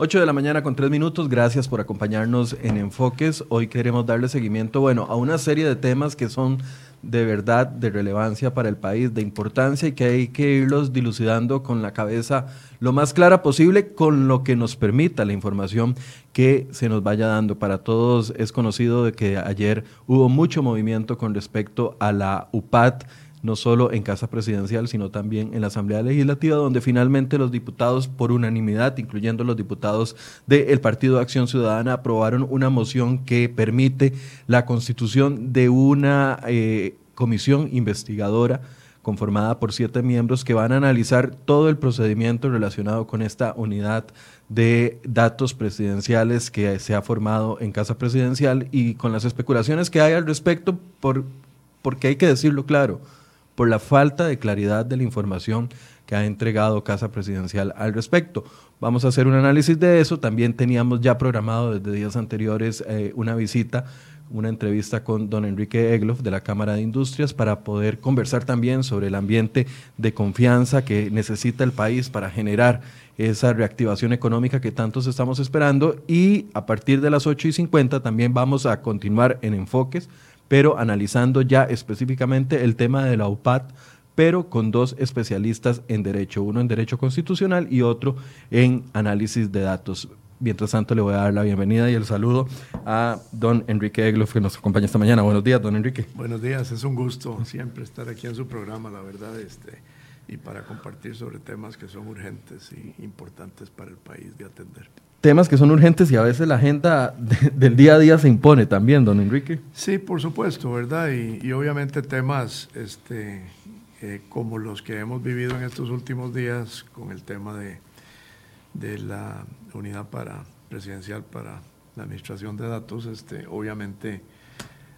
8 de la mañana con 3 minutos, gracias por acompañarnos en Enfoques. Hoy queremos darle seguimiento, bueno, a una serie de temas que son de verdad de relevancia para el país, de importancia y que hay que irlos dilucidando con la cabeza lo más clara posible con lo que nos permita la información que se nos vaya dando. Para todos es conocido de que ayer hubo mucho movimiento con respecto a la UPAT no solo en Casa Presidencial, sino también en la Asamblea Legislativa, donde finalmente los diputados, por unanimidad, incluyendo los diputados del Partido de Acción Ciudadana, aprobaron una moción que permite la constitución de una eh, comisión investigadora conformada por siete miembros que van a analizar todo el procedimiento relacionado con esta unidad de datos presidenciales que se ha formado en Casa Presidencial y con las especulaciones que hay al respecto, por, porque hay que decirlo claro, por la falta de claridad de la información que ha entregado Casa Presidencial al respecto. Vamos a hacer un análisis de eso. También teníamos ya programado desde días anteriores eh, una visita, una entrevista con don Enrique Egloff de la Cámara de Industrias para poder conversar también sobre el ambiente de confianza que necesita el país para generar esa reactivación económica que tantos estamos esperando. Y a partir de las 8 y 50 también vamos a continuar en enfoques pero analizando ya específicamente el tema de la UPAT, pero con dos especialistas en derecho, uno en derecho constitucional y otro en análisis de datos. Mientras tanto, le voy a dar la bienvenida y el saludo a don Enrique Egloff, que nos acompaña esta mañana. Buenos días, don Enrique. Buenos días, es un gusto siempre estar aquí en su programa, la verdad, este, y para compartir sobre temas que son urgentes y importantes para el país de atender temas que son urgentes y a veces la agenda del día a día se impone también, don Enrique. Sí, por supuesto, ¿verdad? Y, obviamente temas este, eh, como los que hemos vivido en estos últimos días con el tema de, de la unidad para, presidencial para la administración de datos, este, obviamente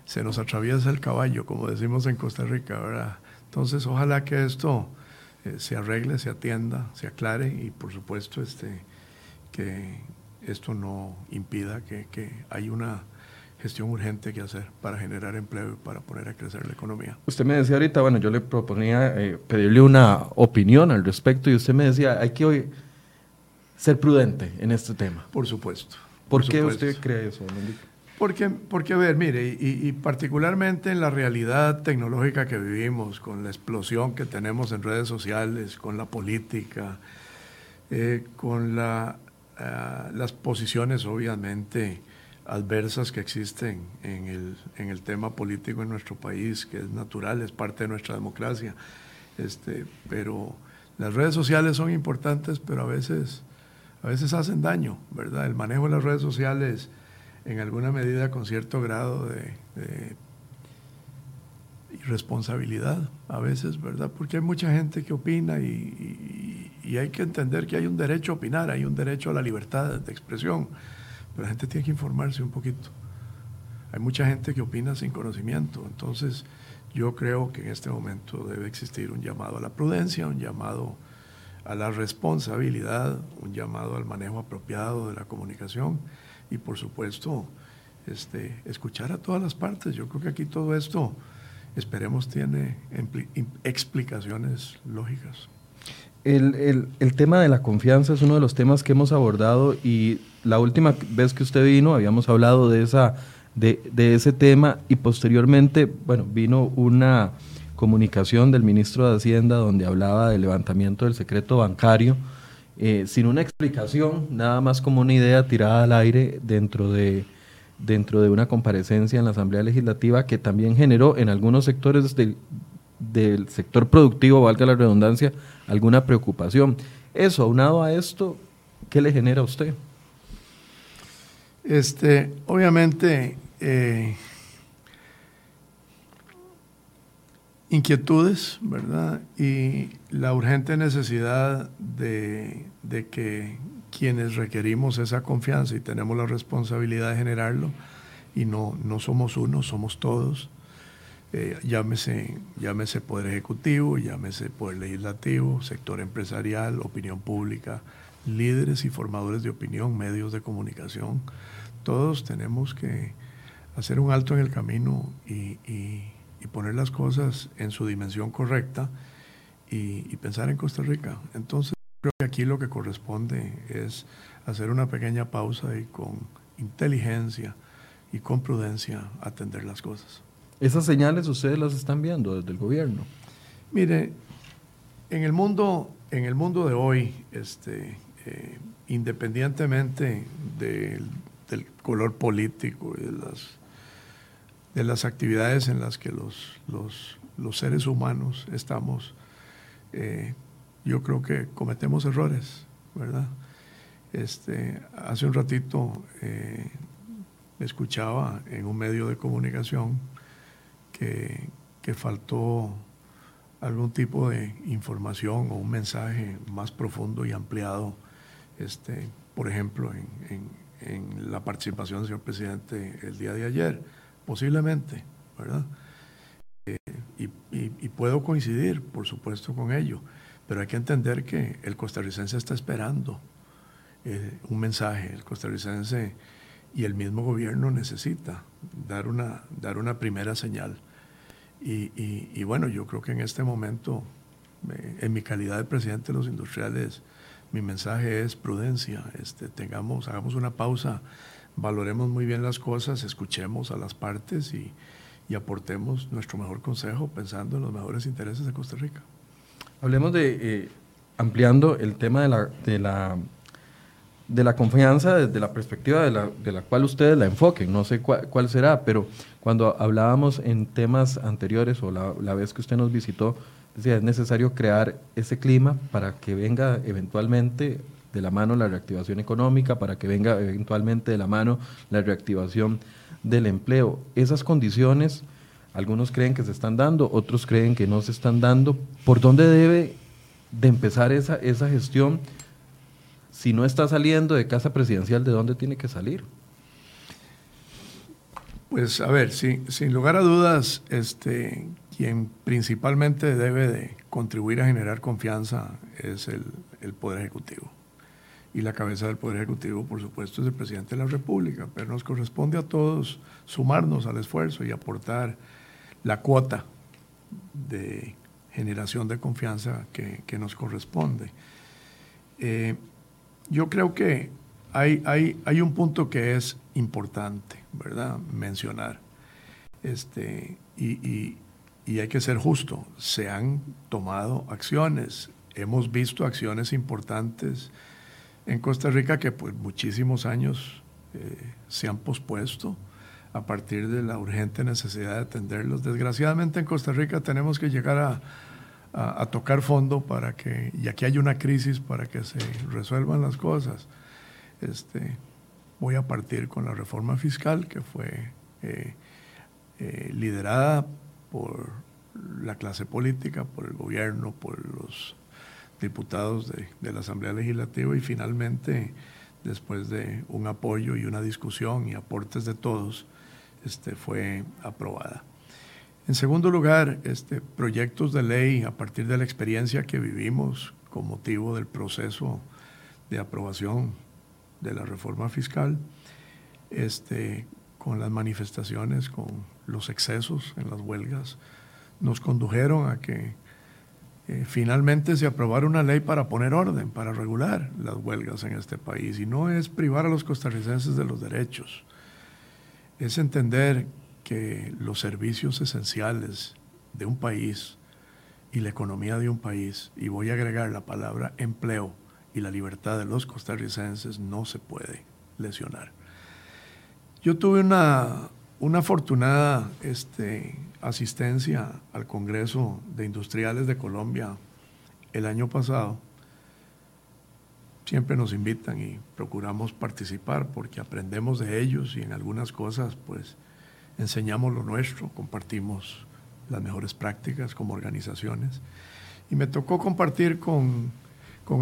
se nos atraviesa el caballo, como decimos en Costa Rica, ¿verdad? Entonces, ojalá que esto eh, se arregle, se atienda, se aclare y por supuesto este, que esto no impida que, que hay una gestión urgente que hacer para generar empleo y para poner a crecer la economía. Usted me decía ahorita, bueno, yo le proponía eh, pedirle una opinión al respecto y usted me decía, hay que hoy ser prudente en este tema. Por supuesto. ¿Por, qué usted cree eso, porque, porque, a ver, mire, y, y, particularmente en la realidad tecnológica que vivimos, con la explosión que tenemos en redes sociales, con la política, eh, con la eh, las posiciones obviamente adversas que existen en el, en el tema político en nuestro país, que es natural, es parte de nuestra democracia. Este, pero las redes sociales son importantes, pero a veces, a veces hacen daño, ¿verdad? El manejo de las redes sociales en alguna medida con cierto grado de, de irresponsabilidad a veces, ¿verdad? Porque hay mucha gente que opina y, y hay que entender que hay un derecho a opinar, hay un derecho a la libertad de expresión, pero la gente tiene que informarse un poquito. Hay mucha gente que opina sin conocimiento, entonces yo creo que en este momento debe existir un llamado a la prudencia, un llamado a la responsabilidad, un llamado al manejo apropiado de la comunicación y por supuesto este, escuchar a todas las partes. Yo creo que aquí todo esto, esperemos, tiene explicaciones lógicas. El, el, tema de la confianza es uno de los temas que hemos abordado y la última vez que usted vino habíamos hablado de, esa, de, de ese tema y posteriormente, bueno, vino una comunicación del ministro de Hacienda donde hablaba del levantamiento del secreto bancario, eh, sin una explicación, nada más como una idea tirada al aire dentro de, dentro de una comparecencia en la Asamblea Legislativa que también generó en algunos sectores del, del sector productivo, valga la redundancia, alguna preocupación. Eso, aunado a esto, ¿qué le genera a usted? Este, obviamente, eh, inquietudes, ¿verdad? Y la urgente necesidad de, de, que quienes requerimos esa confianza y tenemos la responsabilidad de generarlo, y no, no somos uno, somos todos, eh, llámese, llámese Poder Ejecutivo, llámese Poder Legislativo, sector empresarial, opinión pública, líderes y formadores de opinión, medios de comunicación, todos tenemos que hacer un alto en el camino y, poner las cosas en su dimensión correcta y, y pensar en Costa Rica. Entonces, creo que aquí lo que corresponde es hacer una pequeña pausa y con inteligencia y con prudencia atender las cosas. ¿Esas señales ustedes las están viendo desde el gobierno? Mire, en el mundo, en el mundo de hoy, este, eh, independientemente del color político y de las, de las actividades en las que los, los, seres humanos estamos, eh, yo creo que cometemos errores, ¿verdad? Este, hace un ratito eh, escuchaba en un medio de comunicación que, que faltó algún tipo de información o un mensaje más profundo y ampliado, este, por ejemplo, en, la participación del señor presidente el día de ayer, posiblemente, ¿verdad? Eh, y, puedo coincidir, por supuesto, con ello, pero hay que entender que el costarricense está esperando eh, un mensaje, el costarricense y el mismo gobierno necesita dar una, dar una primera señal. Y, bueno, yo creo que en este momento, eh, en mi calidad de presidente de los industriales, mi mensaje es prudencia, este, tengamos, hagamos una pausa, valoremos muy bien las cosas, escuchemos a las partes y, aportemos nuestro mejor consejo pensando en los mejores intereses de Costa Rica. Hablemos de, eh, ampliando el tema de la, de la de la confianza desde la perspectiva de la, de la cual ustedes la enfoquen, no sé cuál, será, pero cuando hablábamos en temas anteriores o la, la, vez que usted nos visitó, decía, es necesario crear ese clima para que venga eventualmente de la mano la reactivación económica, para que venga eventualmente de la mano la reactivación del empleo. Esas condiciones, algunos creen que se están dando, otros creen que no se están dando. ¿Por dónde debe de empezar esa, esa gestión? si no está saliendo de casa presidencial, ¿de dónde tiene que salir? Pues a ver, sin lugar a dudas, este, quien principalmente debe de contribuir a generar confianza es el, el, Poder Ejecutivo. Y la cabeza del Poder Ejecutivo, por supuesto, es el presidente de la República, pero nos corresponde a todos sumarnos al esfuerzo y aportar la cuota de generación de confianza que, que nos corresponde. Eh, yo creo que hay, hay, hay un punto que es importante, ¿verdad? Mencionar. Este, y, hay que ser justo. Se han tomado acciones. Hemos visto acciones importantes en Costa Rica que por muchísimos años eh, se han pospuesto a partir de la urgente necesidad de atenderlos. Desgraciadamente en Costa Rica tenemos que llegar a, a, tocar fondo para que, y aquí hay una crisis para que se resuelvan las cosas. Este, voy a partir con la reforma fiscal que fue eh, eh, liderada por la clase política, por el gobierno, por los diputados de, de, la Asamblea Legislativa y finalmente, después de un apoyo y una discusión y aportes de todos, este, fue aprobada. En segundo lugar, este, proyectos de ley a partir de la experiencia que vivimos con motivo del proceso de aprobación de la reforma fiscal, este, con las manifestaciones, con los excesos en las huelgas, nos condujeron a que eh, finalmente se aprobara una ley para poner orden, para regular las huelgas en este país. Y no es privar a los costarricenses de los derechos, es entender que los servicios esenciales de un país y la economía de un país, y voy a agregar la palabra empleo y la libertad de los costarricenses, no se puede lesionar. Yo tuve una, una afortunada este, asistencia al Congreso de Industriales de Colombia el año pasado. Siempre nos invitan y procuramos participar porque aprendemos de ellos y en algunas cosas pues enseñamos lo nuestro, compartimos las mejores prácticas como organizaciones. Y me tocó compartir con,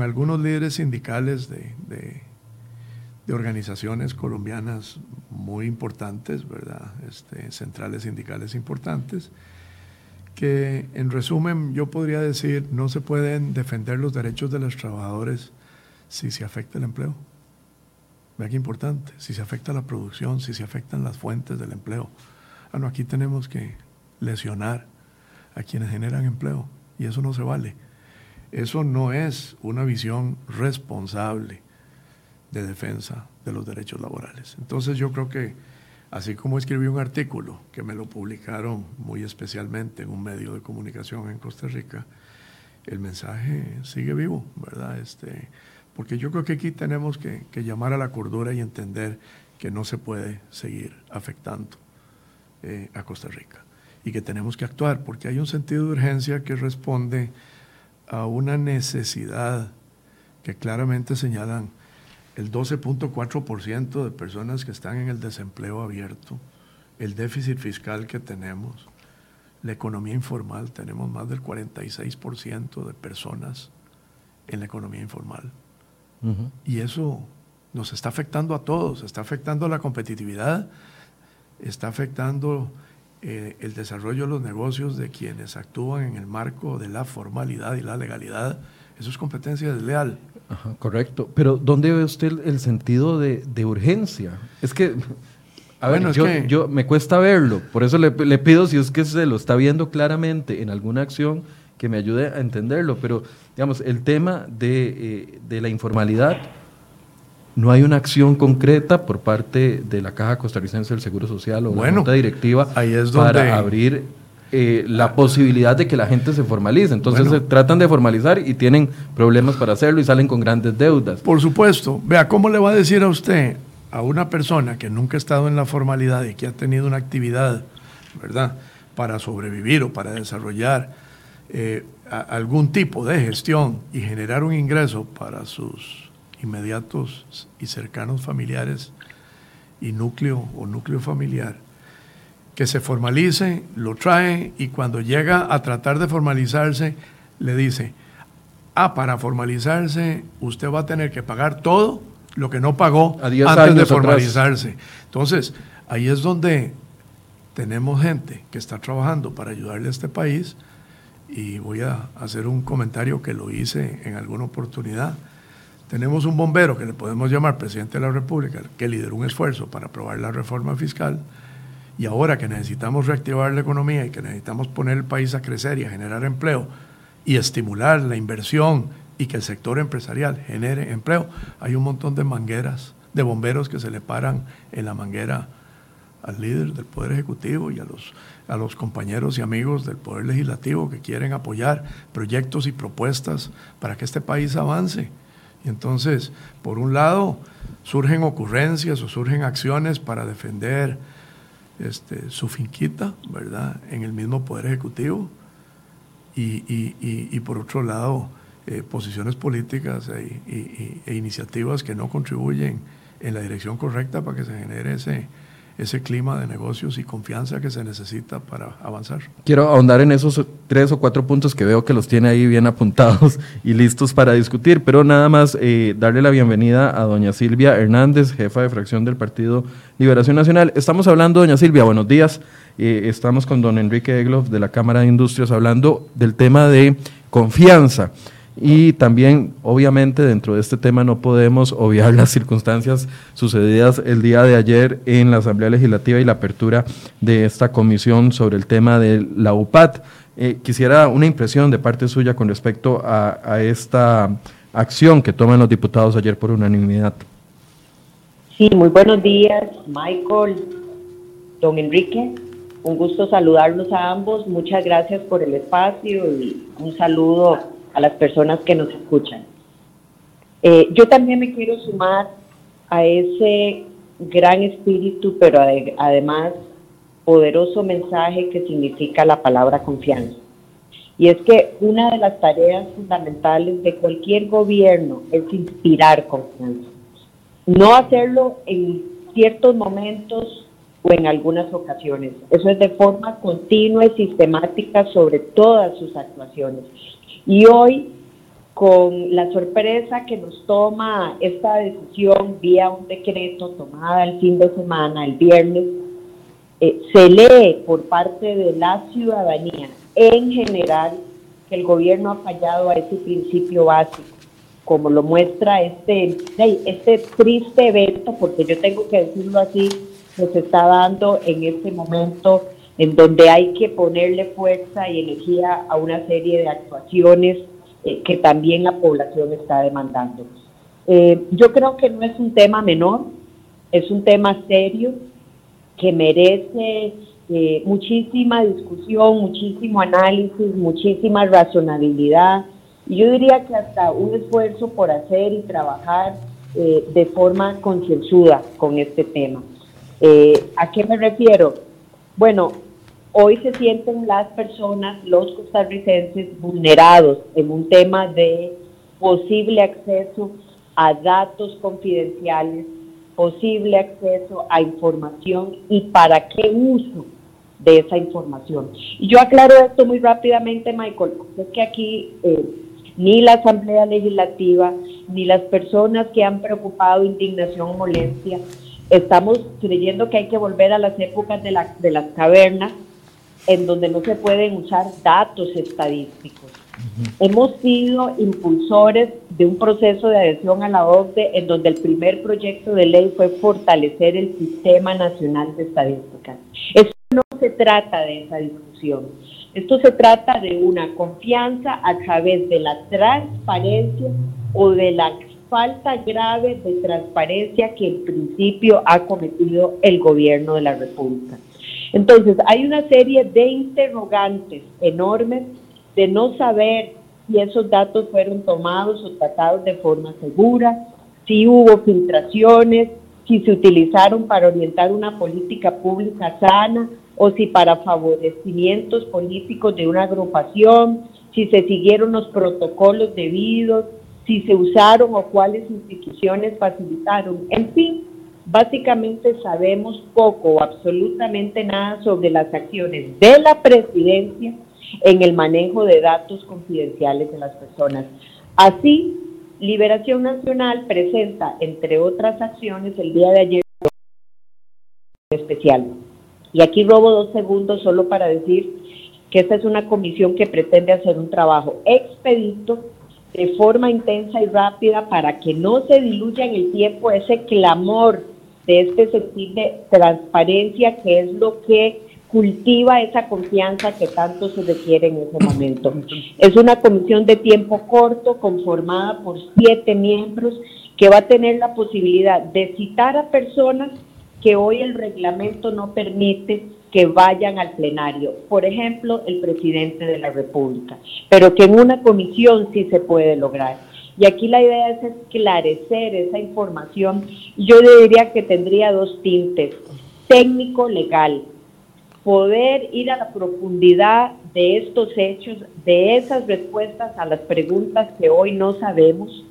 algunos líderes sindicales de, de, organizaciones colombianas muy importantes, ¿verdad? Este, centrales sindicales importantes, que en resumen yo podría decir, no se pueden defender los derechos de los trabajadores si se afecta el empleo. Vea qué importante, si se afecta la producción, si se afectan las fuentes del empleo. Ah, aquí tenemos que lesionar a quienes generan empleo y eso no se vale. Eso no es una visión responsable de defensa de los derechos laborales. Entonces yo creo que, así como escribí un artículo que me lo publicaron muy especialmente en un medio de comunicación en Costa Rica, el mensaje sigue vivo, ¿verdad? Este, porque yo creo que aquí tenemos que, llamar a la cordura y entender que no se puede seguir afectando eh, a Costa Rica y que tenemos que actuar, porque hay un sentido de urgencia que responde a una necesidad que claramente señalan el 12.4% de personas que están en el desempleo abierto, el déficit fiscal que tenemos, la economía informal, tenemos más del 46% de personas en la economía informal. Y eso nos está afectando a todos, está afectando la competitividad, está afectando eh, el desarrollo de los negocios de quienes actúan en el marco de la formalidad y la legalidad. Eso es competencia desleal. correcto. Pero ¿dónde ve usted el, sentido de, urgencia? Es que, a ver, yo, yo, me cuesta verlo. Por eso le, pido, si es que se lo está viendo claramente en alguna acción, que me ayude a entenderlo. Pero, digamos, el tema de, eh, de la informalidad no hay una acción concreta por parte de la Caja Costarricense del Seguro Social o la Junta Directiva para abrir eh, la posibilidad de que la gente se formalice. Entonces se tratan de formalizar y tienen problemas para hacerlo y salen con grandes deudas. Por supuesto. Vea, ¿cómo le va a decir a usted, a una persona que nunca ha estado en la formalidad y que ha tenido una actividad, ¿verdad?, para sobrevivir o para desarrollar eh, algún tipo de gestión y generar un ingreso para sus inmediatos y cercanos familiares y núcleo o núcleo familiar, que se formalice, lo trae y cuando llega a tratar de formalizarse, le dice, ah, para formalizarse usted va a tener que pagar todo lo que no pagó antes de formalizarse. Entonces, ahí es donde tenemos gente que está trabajando para ayudarle a este país y voy a hacer un comentario que lo hice en alguna oportunidad. Tenemos un bombero que le podemos llamar presidente de la República, que lideró un esfuerzo para aprobar la reforma fiscal, y ahora que necesitamos reactivar la economía y que necesitamos poner el país a crecer y a generar empleo y estimular la inversión y que el sector empresarial genere empleo, hay un montón de mangueras, de bomberos que se le paran en la manguera al líder del Poder Ejecutivo y a los, a los compañeros y amigos del Poder Legislativo que quieren apoyar proyectos y propuestas para que este país avance. Y entonces, por un lado, surgen ocurrencias o surgen acciones para defender este, su finquita, ¿verdad?, en el mismo Poder Ejecutivo. Y, por otro lado, eh, posiciones políticas e, e iniciativas que no contribuyen en la dirección correcta para que se genere ese, ese clima de negocios y confianza que se necesita para avanzar. Quiero ahondar en esos tres o cuatro puntos que veo que los tiene ahí bien apuntados y listos para discutir, pero nada más eh, darle la bienvenida a doña Silvia Hernández, jefa de fracción del Partido Liberación Nacional. Estamos hablando, doña Silvia, buenos días. Eh, estamos con don Enrique Egloff de la Cámara de Industrias hablando del tema de confianza. Y también, obviamente, dentro de este tema no podemos obviar las circunstancias sucedidas el día de ayer en la Asamblea Legislativa y la apertura de esta comisión sobre el tema de la UPAT. Eh, quisiera una impresión de parte suya con respecto a, a esta acción que toman los diputados ayer por unanimidad. Sí, muy buenos días, Michael, don Enrique. Un gusto saludarlos a ambos. Muchas gracias por el espacio y un saludo a las personas que nos escuchan. Eh, yo también me quiero sumar a ese gran espíritu, pero además poderoso mensaje que significa la palabra confianza. Y es que una de las tareas fundamentales de cualquier gobierno es inspirar confianza. No hacerlo en ciertos momentos o en algunas ocasiones. Eso es de forma continua y sistemática sobre todas sus actuaciones. Y hoy, con la sorpresa que nos toma esta decisión vía un decreto tomada el fin de semana, el viernes, eh, se lee por parte de la ciudadanía en general que el gobierno ha fallado a ese principio básico, como lo muestra este, este triste evento, porque yo tengo que decirlo así, que se está dando en este momento en donde hay que ponerle fuerza y energía a una serie de actuaciones eh, que también la población está demandando. Eh, yo creo que no es un tema menor, es un tema serio que merece eh, muchísima discusión, muchísimo análisis, muchísima razonabilidad. Y yo diría que hasta un esfuerzo por hacer y trabajar de forma concienzuda con este tema. ¿A qué me refiero? Bueno, hoy se sienten las personas, los costarricenses, vulnerados en un tema de posible acceso a datos confidenciales, posible acceso a información y para qué uso de esa información. Y yo aclaro esto muy rápidamente, Michael, es que aquí eh, ni la Asamblea Legislativa, ni las personas que han preocupado indignación o molestia, estamos creyendo que hay que volver a las épocas de, la, de las cavernas en donde no se pueden usar datos estadísticos. Hemos sido impulsores de un proceso de adhesión a la OCDE en donde el primer proyecto de ley fue fortalecer el Sistema Nacional de Estadística. Esto no se trata de esa discusión. Esto se trata de una confianza a través de la transparencia o de la falta grave de transparencia que en principio ha cometido el gobierno de la República. Entonces, hay una serie de interrogantes enormes de no saber si esos datos fueron tomados o tratados de forma segura, si hubo filtraciones, si se utilizaron para orientar una política pública sana o si para favorecimientos políticos de una agrupación, si se siguieron los protocolos debidos, si se usaron o cuáles instituciones facilitaron. En fin, básicamente sabemos poco o absolutamente nada sobre las acciones de la presidencia en el manejo de datos confidenciales de las personas. Así, Liberación Nacional presenta, entre otras acciones, el día de ayer especial. Y aquí robo dos segundos solo para decir que esta es una comisión que pretende hacer un trabajo expedito de forma intensa y rápida para que no se diluya en el tiempo ese clamor de este sentido de transparencia que es lo que cultiva esa confianza que tanto se requiere en ese momento. Es una comisión de tiempo corto conformada por siete miembros que va a tener la posibilidad de citar a personas que hoy el reglamento no permite que vayan al plenario. Por ejemplo, el presidente de la República, pero que en una comisión sí se puede lograr. Y aquí la idea es esclarecer esa información. Yo diría que tendría dos tintes, técnico-legal, poder ir a la profundidad de estos hechos, de esas respuestas a las preguntas que hoy no sabemos,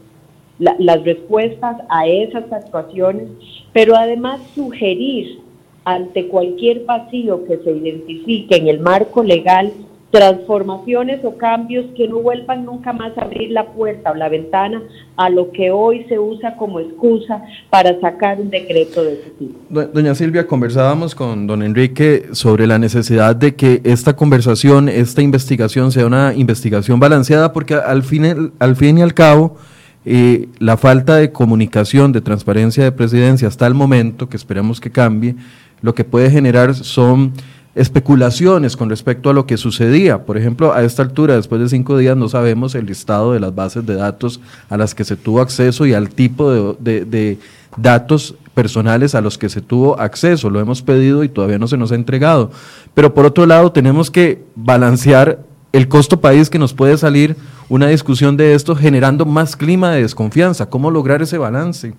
las respuestas a esas actuaciones, pero además sugerir ante cualquier vacío que se identifique en el marco legal transformaciones o cambios que no vuelvan nunca más a abrir la puerta o la ventana a lo que hoy se usa como excusa para sacar un decreto de ese tipo. Doña Silvia, conversábamos con don Enrique sobre la necesidad de que esta conversación, esta investigación sea una investigación balanceada porque al fin, al fin y al cabo eh, la falta de comunicación, de transparencia de presidencia hasta el momento, que esperamos que cambie, lo que puede generar son especulaciones con respecto a lo que sucedía. Por ejemplo, a esta altura, después de cinco días, no sabemos el listado de las bases de datos a las que se tuvo acceso y al tipo de, datos personales a los que se tuvo acceso. Lo hemos pedido y todavía no se nos ha entregado. Pero por otro lado, tenemos que balancear el costo país que nos puede salir una discusión de esto generando más clima de desconfianza. ¿Cómo lograr ese balance?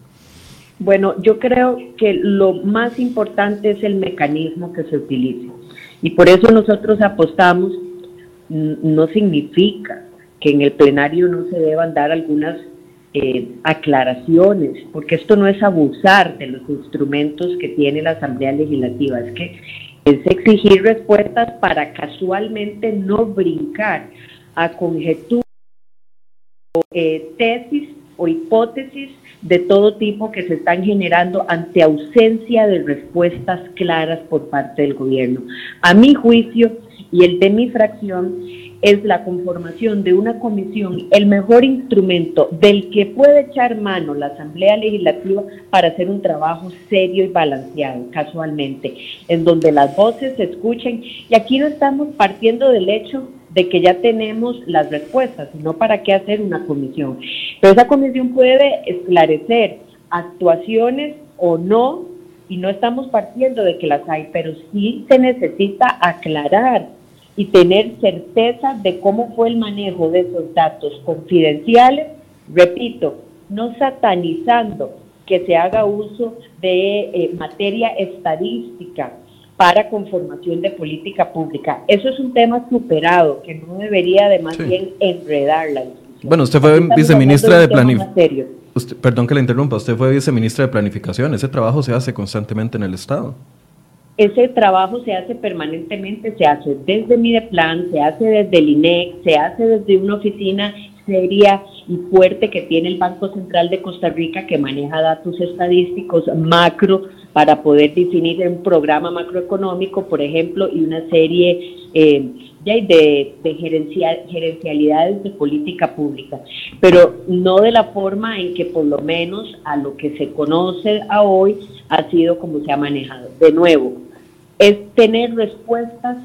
Bueno, yo creo que lo más importante es el mecanismo que se utilice. Y por eso nosotros apostamos, no significa que en el plenario no se deban dar algunas eh, aclaraciones, porque esto no es abusar de los instrumentos que tiene la Asamblea Legislativa, es que es exigir respuestas para casualmente no brincar a conjeturas o eh, tesis o hipótesis de todo tipo que se están generando ante ausencia de respuestas claras por parte del gobierno. A mi juicio y el de mi fracción es la conformación de una comisión el mejor instrumento del que puede echar mano la Asamblea Legislativa para hacer un trabajo serio y balanceado, casualmente, en donde las voces se escuchen. Y aquí no estamos partiendo del hecho de que ya tenemos las respuestas, sino para qué hacer una comisión. Pero esa comisión puede esclarecer actuaciones o no, y no estamos partiendo de que las hay, pero sí se necesita aclarar y tener certeza de cómo fue el manejo de esos datos confidenciales, repito, no satanizando que se haga uso de eh, materia estadística para conformación de política pública. Eso es un tema superado que no debería de más bien enredar la discusión. Bueno, usted fue viceministra de Planificación. Perdón que le interrumpa, usted fue viceministra de Planificación. Ese trabajo se hace constantemente en el Estado. Ese trabajo se hace permanentemente, se hace desde Mideplan, se hace desde el INEC, se hace desde una oficina seria y fuerte que tiene el Banco Central de Costa Rica que maneja datos estadísticos macro para poder definir un programa macroeconómico, por ejemplo, y una serie eh, de, de gerencial, gerencialidades de política pública, pero no de la forma en que por lo menos a lo que se conoce a hoy ha sido como se ha manejado. De nuevo, es tener respuestas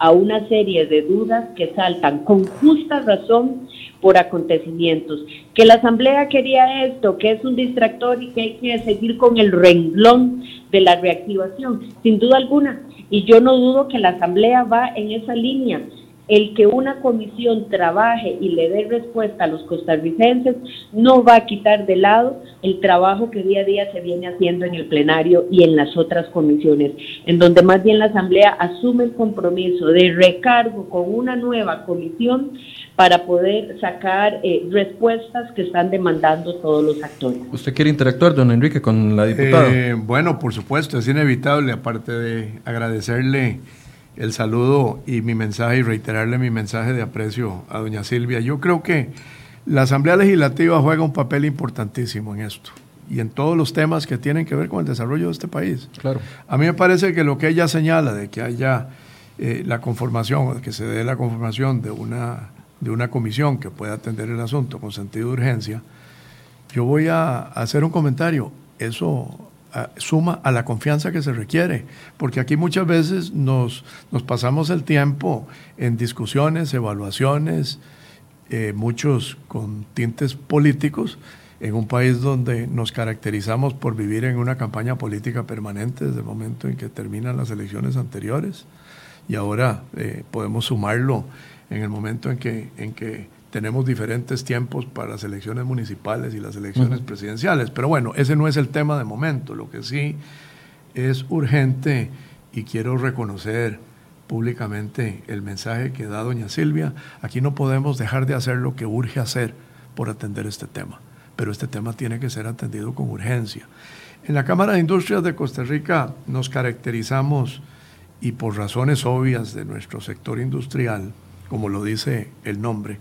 a una serie de dudas que saltan con justa razón por acontecimientos. Que la Asamblea quería esto, que es un distractor y que hay que seguir con el renglón de la reactivación, sin duda alguna. Y yo no dudo que la Asamblea va en esa línea el que una comisión trabaje y le dé respuesta a los costarricenses no va a quitar de lado el trabajo que día a día se viene haciendo en el plenario y en las otras comisiones, en donde más bien la Asamblea asume el compromiso de recargo con una nueva comisión para poder sacar eh, respuestas que están demandando todos los actores. ¿Usted quiere interactuar, don Enrique, con la diputada? Eh, bueno, por supuesto, es inevitable, aparte de agradecerle el saludo y mi mensaje y reiterarle mi mensaje de aprecio a doña Silvia. Yo creo que la Asamblea Legislativa juega un papel importantísimo en esto y en todos los temas que tienen que ver con el desarrollo de este país. Claro. A mí me parece que lo que ella señala de que haya eh, la conformación, que se dé la conformación de una, de una comisión que pueda atender el asunto con sentido de urgencia, yo voy a hacer un comentario. Eso suma a la confianza que se requiere, porque aquí muchas veces nos, nos pasamos el tiempo en discusiones, evaluaciones, eh, muchos con tintes políticos, en un país donde nos caracterizamos por vivir en una campaña política permanente desde el momento en que terminan las elecciones anteriores, y ahora eh, podemos sumarlo en el momento en que, en que tenemos diferentes tiempos para las elecciones municipales y las elecciones presidenciales. Pero bueno, ese no es el tema de momento. Lo que sí es urgente y quiero reconocer públicamente el mensaje que da doña Silvia. Aquí no podemos dejar de hacer lo que urge hacer por atender este tema, pero este tema tiene que ser atendido con urgencia. En la Cámara de Industrias de Costa Rica nos caracterizamos, y por razones obvias de nuestro sector industrial, como lo dice el nombre,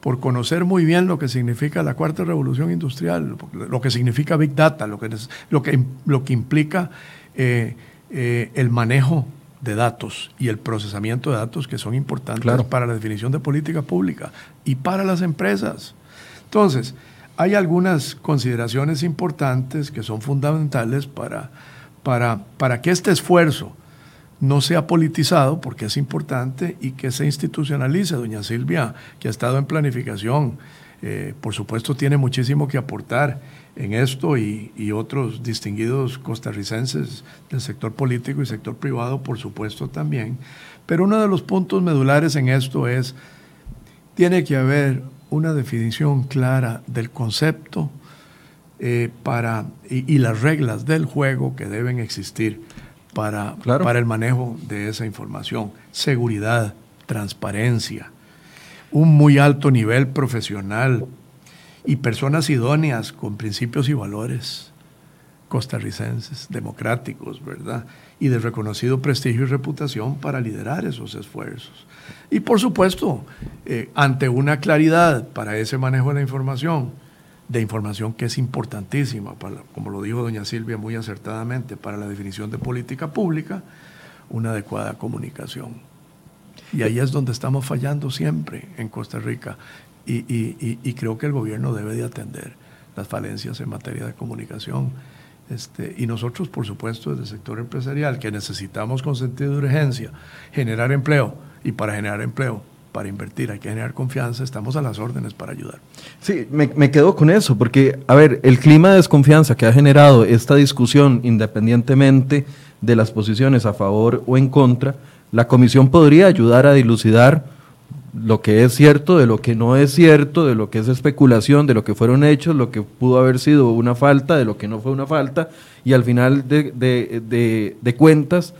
por conocer muy bien lo que significa la cuarta revolución industrial, lo que significa Big Data, lo que, lo que, lo que implica eh, eh, el manejo de datos y el procesamiento de datos que son importantes para la definición de política pública y para las empresas. Entonces, hay algunas consideraciones importantes que son fundamentales para, para, para que este esfuerzo no sea politizado, porque es importante, y que se institucionalice. Doña Silvia, que ha estado en planificación, eh, por supuesto tiene muchísimo que aportar en esto y, otros distinguidos costarricenses del sector político y sector privado, por supuesto también. Pero uno de los puntos medulares en esto es, tiene que haber una definición clara del concepto eh, para, y las reglas del juego que deben existir para, para el manejo de esa información. Seguridad, transparencia, un muy alto nivel profesional y personas idóneas con principios y valores costarricenses, democráticos, ¿verdad? Y de reconocido prestigio y reputación para liderar esos esfuerzos. Y por supuesto, eh, ante una claridad para ese manejo de la información, de información que es importantísima, para, como lo dijo doña Silvia muy acertadamente, para la definición de política pública, una adecuada comunicación. Y ahí es donde estamos fallando siempre en Costa Rica. Y, y, creo que el gobierno debe de atender las falencias en materia de comunicación. Este, y nosotros, por supuesto, desde el sector empresarial, que necesitamos con sentido de urgencia generar empleo, y para generar empleo para invertir, hay que generar confianza, estamos a las órdenes para ayudar. Sí, me, quedo con eso, porque, a ver, el clima de desconfianza que ha generado esta discusión, independientemente de las posiciones a favor o en contra, la comisión podría ayudar a dilucidar lo que es cierto, de lo que no es cierto, de lo que es especulación, de lo que fueron hechos, lo que pudo haber sido una falta, de lo que no fue una falta, y al final de, cuentas,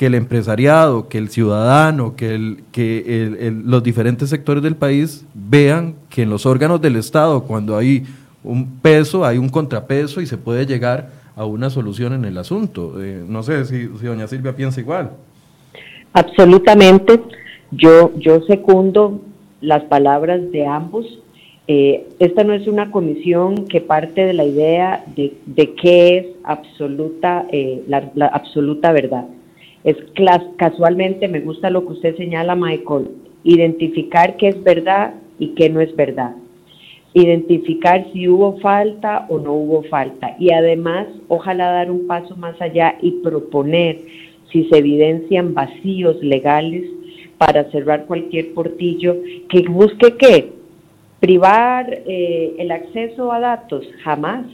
que el empresariado, que el ciudadano, que, el, que los diferentes sectores del país vean que en los órganos del Estado, cuando hay un peso, hay un contrapeso y se puede llegar a una solución en el asunto. Eh, no sé si, si doña Silvia piensa igual. Absolutamente. Yo, yo secundo las palabras de ambos. Eh, esta no es una comisión que parte de la idea de, de qué es absoluta, eh, la, absoluta verdad. Es casualmente, me gusta lo que usted señala, Michael, identificar qué es verdad y qué no es verdad. Identificar si hubo falta o no hubo falta. Y además, ojalá dar un paso más allá y proponer si se evidencian vacíos legales para cerrar cualquier portillo que busque qué? Privar eh, el acceso a datos, jamás.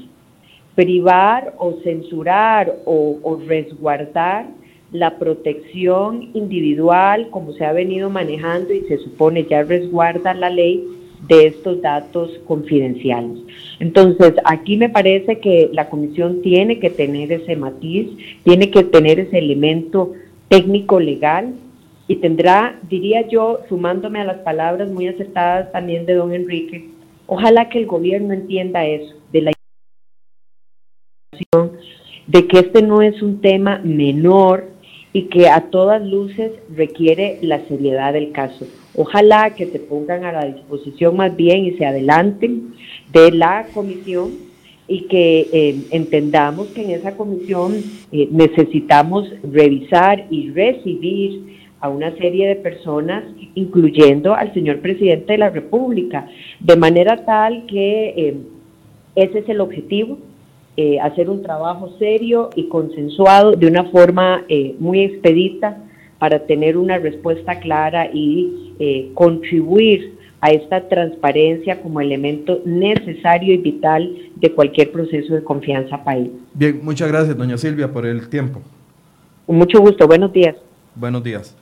Privar o censurar o, o resguardar la protección individual como se ha venido manejando y se supone ya resguarda la ley de estos datos confidenciales. Entonces, aquí me parece que la comisión tiene que tener ese matiz, tiene que tener ese elemento técnico legal y tendrá, diría yo, sumándome a las palabras muy acertadas también de don Enrique, ojalá que el gobierno entienda eso, de la de que este no es un tema menor y que a todas luces requiere la seriedad del caso. Ojalá que se pongan a la disposición más bien y se adelanten de la comisión y que eh, entendamos que en esa comisión eh, necesitamos revisar y recibir a una serie de personas, incluyendo al señor presidente de la República, de manera tal que eh, ese es el objetivo, eh, hacer un trabajo serio y consensuado de una forma eh, muy expedita para tener una respuesta clara y contribuir a esta transparencia como elemento necesario y vital de cualquier proceso de confianza país. Bien, muchas gracias, doña Silvia, por el tiempo. Con mucho gusto, buenos días. Buenos días.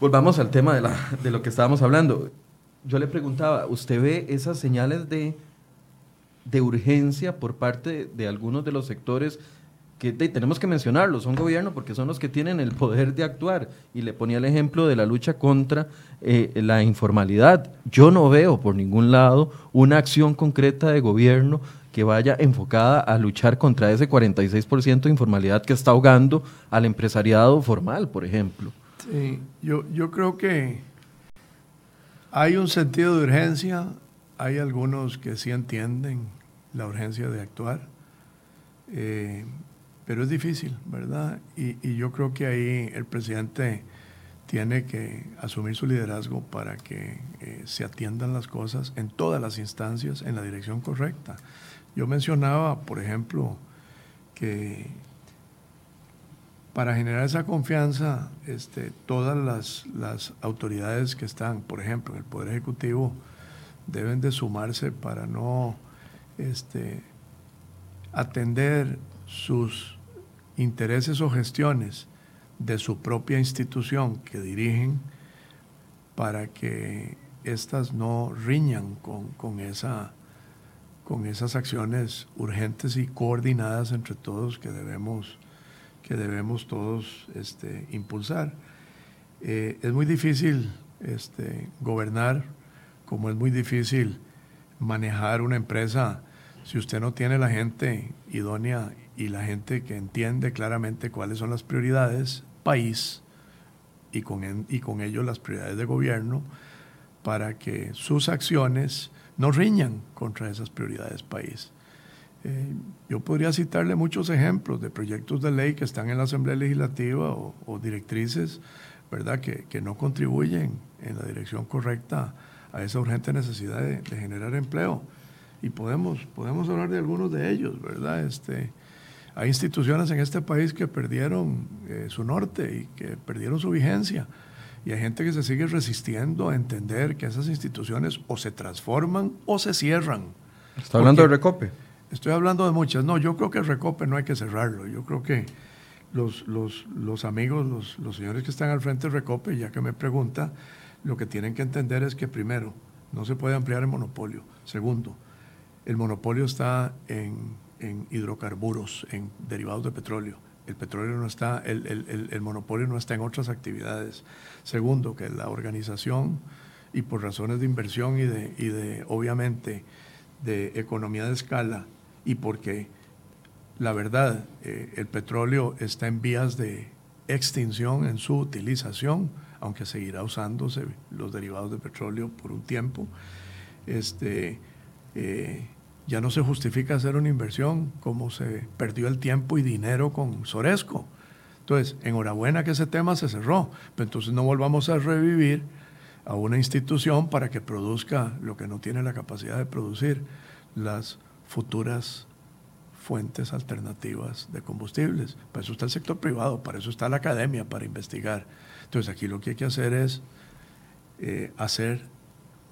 Volvamos al tema de, la, de lo que estábamos hablando. Yo le preguntaba, ¿usted ve esas señales de, de urgencia por parte de, algunos de los sectores que tenemos que mencionarlos, son gobierno porque son los que tienen el poder de actuar. Y le ponía el ejemplo de la lucha contra eh, la informalidad. Yo no veo por ningún lado una acción concreta de gobierno que vaya enfocada a luchar contra ese 46% de informalidad que está ahogando al empresariado formal, por ejemplo. Sí, yo, yo creo que hay un sentido de urgencia, hay algunos que sí entienden la urgencia de actuar, eh, pero es difícil, ¿verdad? Y, yo creo que ahí el presidente tiene que asumir su liderazgo para que eh, se atiendan las cosas en todas las instancias en la dirección correcta. Yo mencionaba, por ejemplo, que para generar esa confianza, este, todas las, autoridades que están, por ejemplo, en el Poder Ejecutivo, deben de sumarse para no este, atender sus intereses o gestiones de su propia institución que dirigen para que éstas no riñan con, con, esa, con esas acciones urgentes y coordinadas entre todos que debemos que debemos todos este, impulsar. Eh, es muy difícil este, gobernar, como es muy difícil manejar una empresa si usted no tiene la gente idónea y la gente que entiende claramente cuáles son las prioridades país y con, y con ello las prioridades de gobierno para que sus acciones no riñan contra esas prioridades país. Eh, yo podría citarle muchos ejemplos de proyectos de ley que están en la Asamblea Legislativa o, directrices, ¿verdad?, que, que, no contribuyen en la dirección correcta a esa urgente necesidad de, generar empleo. Y podemos, podemos hablar de algunos de ellos, ¿verdad? Este, hay instituciones en este país que perdieron eh, su norte y que perdieron su vigencia. Y hay gente que se sigue resistiendo a entender que esas instituciones o se transforman o se cierran. ¿Está hablando de Recope? Estoy hablando de muchas. No, yo creo que el Recope no hay que cerrarlo. Yo creo que los, los, los amigos, los, los, señores que están al frente del Recope, ya que me pregunta, lo que tienen que entender es que primero, no se puede ampliar el monopolio. Segundo, el monopolio está en, en hidrocarburos, en derivados de petróleo. El petróleo no está, el, el, el, monopolio no está en otras actividades. Segundo, que la organización, y por razones de inversión y de, y de obviamente, de economía de escala, y porque la verdad, eh, el petróleo está en vías de extinción en su utilización, aunque seguirá usándose los derivados de petróleo por un tiempo. Este, eh, ya no se justifica hacer una inversión como se perdió el tiempo y dinero con Soresco. Entonces, enhorabuena que ese tema se cerró, pero entonces no volvamos a revivir a una institución para que produzca lo que no tiene la capacidad de producir las futuras fuentes alternativas de combustibles. Para eso está el sector privado, para eso está la academia, para investigar. Entonces aquí lo que hay que hacer es eh, hacer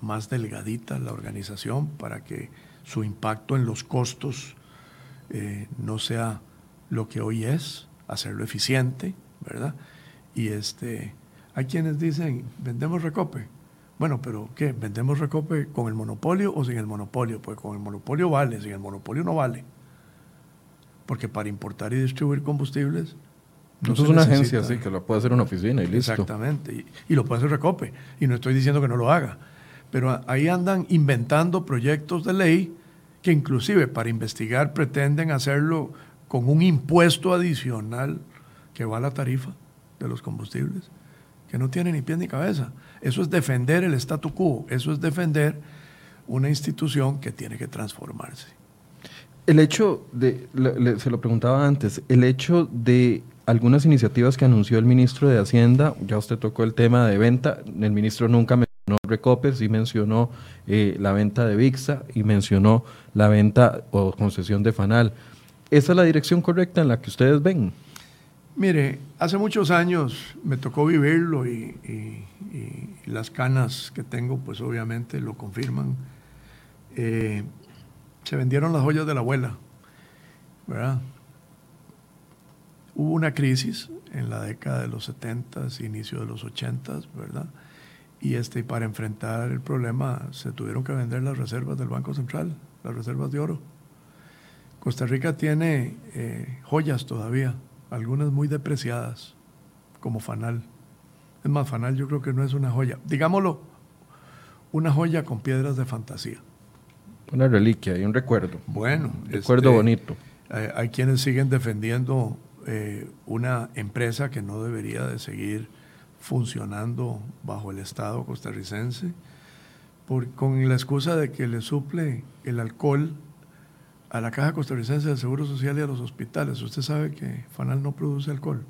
más delgadita la organización para que su impacto en los costos eh, no sea lo que hoy es, hacerlo eficiente, ¿verdad? Y este, hay quienes dicen, vendemos recope. Bueno, pero ¿qué? ¿Vendemos recope con el monopolio o sin el monopolio? Pues con el monopolio vale, sin el monopolio no vale. Porque para importar y distribuir combustibles... No Eso es una agencia, sí, que lo puede hacer una oficina y listo. Exactamente, y, y lo puede hacer recope. Y no estoy diciendo que no lo haga pero ahí andan inventando proyectos de ley que inclusive para investigar pretenden hacerlo con un impuesto adicional que va a la tarifa de los combustibles, que no tiene ni pie ni cabeza. Eso es defender el statu quo, eso es defender una institución que tiene que transformarse. El hecho de, se lo preguntaba antes, el hecho de algunas iniciativas que anunció el ministro de Hacienda, ya usted tocó el tema de venta, el ministro nunca me mencionó Recope, sí mencionó eh, la venta de VIXA y mencionó la venta o concesión de FANAL. ¿Esa es la dirección correcta en la que ustedes ven? Mire, hace muchos años me tocó vivirlo y, las canas que tengo, pues obviamente lo confirman. Eh, se vendieron las joyas de la abuela, ¿verdad? Hubo una crisis en la década de los 70, inicio de los 80, ¿verdad? Y este, para enfrentar el problema se tuvieron que vender las reservas del Banco Central, las reservas de oro. Costa Rica tiene eh, joyas todavía, algunas muy depreciadas, como Fanal. Es más, Fanal yo creo que no es una joya. Digámoslo, una joya con piedras de fantasía. Una reliquia y un recuerdo. Bueno. Un recuerdo este, bonito. Hay, hay, quienes siguen defendiendo eh, una empresa que no debería de seguir funcionando bajo el Estado costarricense, con la excusa de que le suple el alcohol a la Caja Costarricense del Seguro Social y a los hospitales. Usted sabe que FANAL no produce alcohol,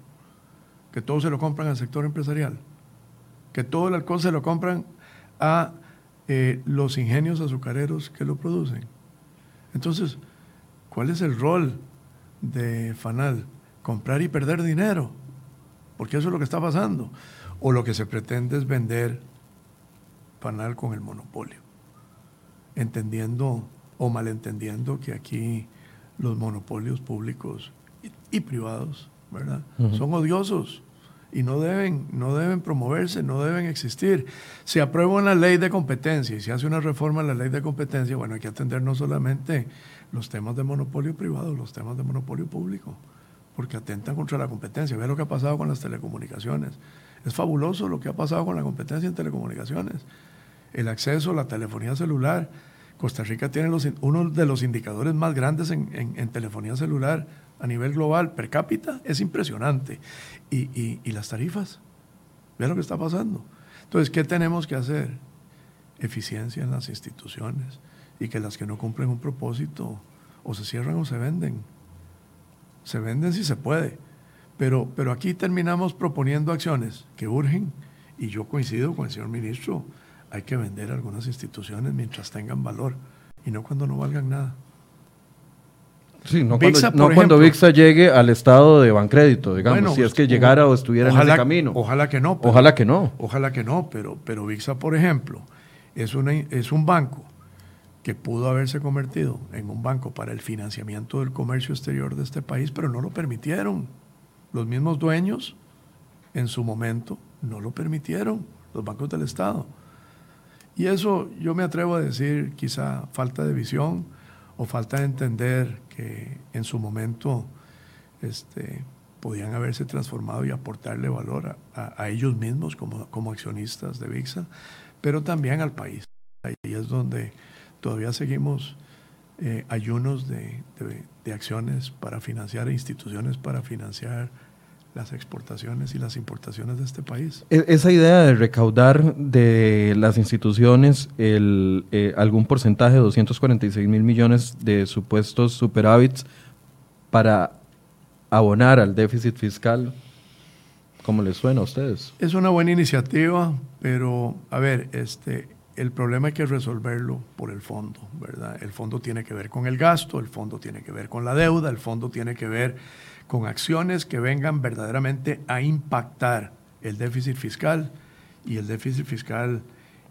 que todo se lo compran al sector empresarial, que todo el alcohol se lo compran a eh, los ingenios azucareros que lo producen. Entonces, ¿cuál es el rol de FANAL? Comprar y perder dinero, porque eso es lo que está pasando o lo que se pretende es vender panal con el monopolio, entendiendo o malentendiendo que aquí los monopolios públicos y, privados, ¿verdad? Son odiosos y no deben, no deben promoverse, no deben existir. Se aprueba una ley de competencia y se hace una reforma a la ley de competencia, bueno, hay que atender no solamente los temas de monopolio privado, los temas de monopolio público, porque atentan contra la competencia. Ve lo que ha pasado con las telecomunicaciones. Es fabuloso lo que ha pasado con la competencia en telecomunicaciones. El acceso a la telefonía celular. Costa Rica tiene uno de los indicadores más grandes en, telefonía celular a nivel global per cápita. Es impresionante. Y, y las tarifas. Ve lo que está pasando. Entonces, ¿qué tenemos que hacer? Eficiencia en las instituciones y que las que no cumplen un propósito o se cierran o se venden. Se venden si se puede pero, pero aquí terminamos proponiendo acciones que urgen y yo coincido con el señor ministro, hay que vender algunas instituciones mientras tengan valor y no cuando no valgan nada. Sí, no, cuando, VIXA llegue al estado de Bancrédito, digamos, si es que llegara o estuviera en ese camino. Ojalá que no. ojalá que no. Ojalá que no, pero, pero VIXA, por ejemplo, es, una, es un banco que pudo haberse convertido en un banco para el financiamiento del comercio exterior de este país, pero no lo permitieron. Los mismos dueños, en su momento, no lo permitieron, los bancos del Estado. Y eso yo me atrevo a decir quizá falta de visión o falta de entender que en su momento este, podían haberse transformado y aportarle valor a, ellos mismos como, como accionistas de VIXA, pero también al país. Ahí es donde todavía seguimos eh, ayunos de, acciones para financiar instituciones para financiar las exportaciones y las importaciones de este país. E, esa idea de recaudar de las instituciones el, eh, algún porcentaje de 246 mil millones de supuestos superávits para abonar al déficit fiscal, ¿cómo les suena a ustedes? Es una buena iniciativa, pero a ver, este, el problema hay que resolverlo por el fondo, ¿verdad? El fondo tiene que ver con el gasto, el fondo tiene que ver con la deuda, el fondo tiene que ver con acciones que vengan verdaderamente a impactar el déficit fiscal y el déficit fiscal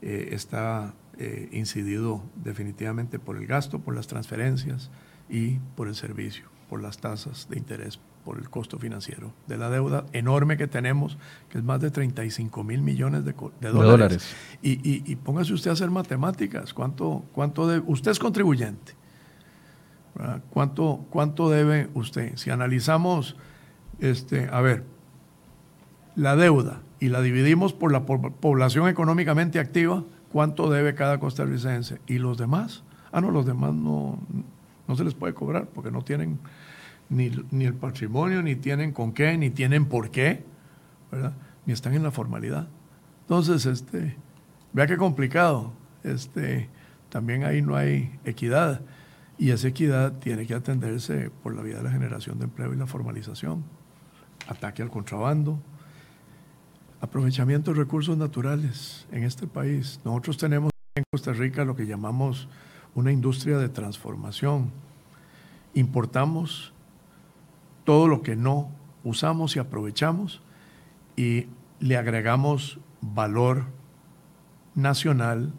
eh, está eh, incidido definitivamente por el gasto, por las transferencias y por el servicio, por las tasas de interés por el costo financiero de la deuda enorme que tenemos, que es más de 35 mil millones de, dólares. Y, póngase usted a hacer matemáticas. ¿Cuánto, cuánto de, usted es contribuyente? ¿Cuánto, ¿Cuánto debe usted? Si analizamos, este, a ver, la deuda y la dividimos por la población económicamente activa, ¿cuánto debe cada costarricense? ¿Y los demás? Ah, no, los demás no, no se les puede cobrar porque no tienen ni, el patrimonio, ni tienen con qué, ni tienen por qué, ¿verdad? Ni están en la formalidad. Entonces, este, vea qué complicado. Este, también ahí no hay equidad. Y esa equidad tiene que atenderse por la vía de la generación de empleo y la formalización. Ataque al contrabando, aprovechamiento de recursos naturales en este país. Nosotros tenemos en Costa Rica lo que llamamos una industria de transformación. Importamos todo lo que no usamos y aprovechamos y le agregamos valor nacional,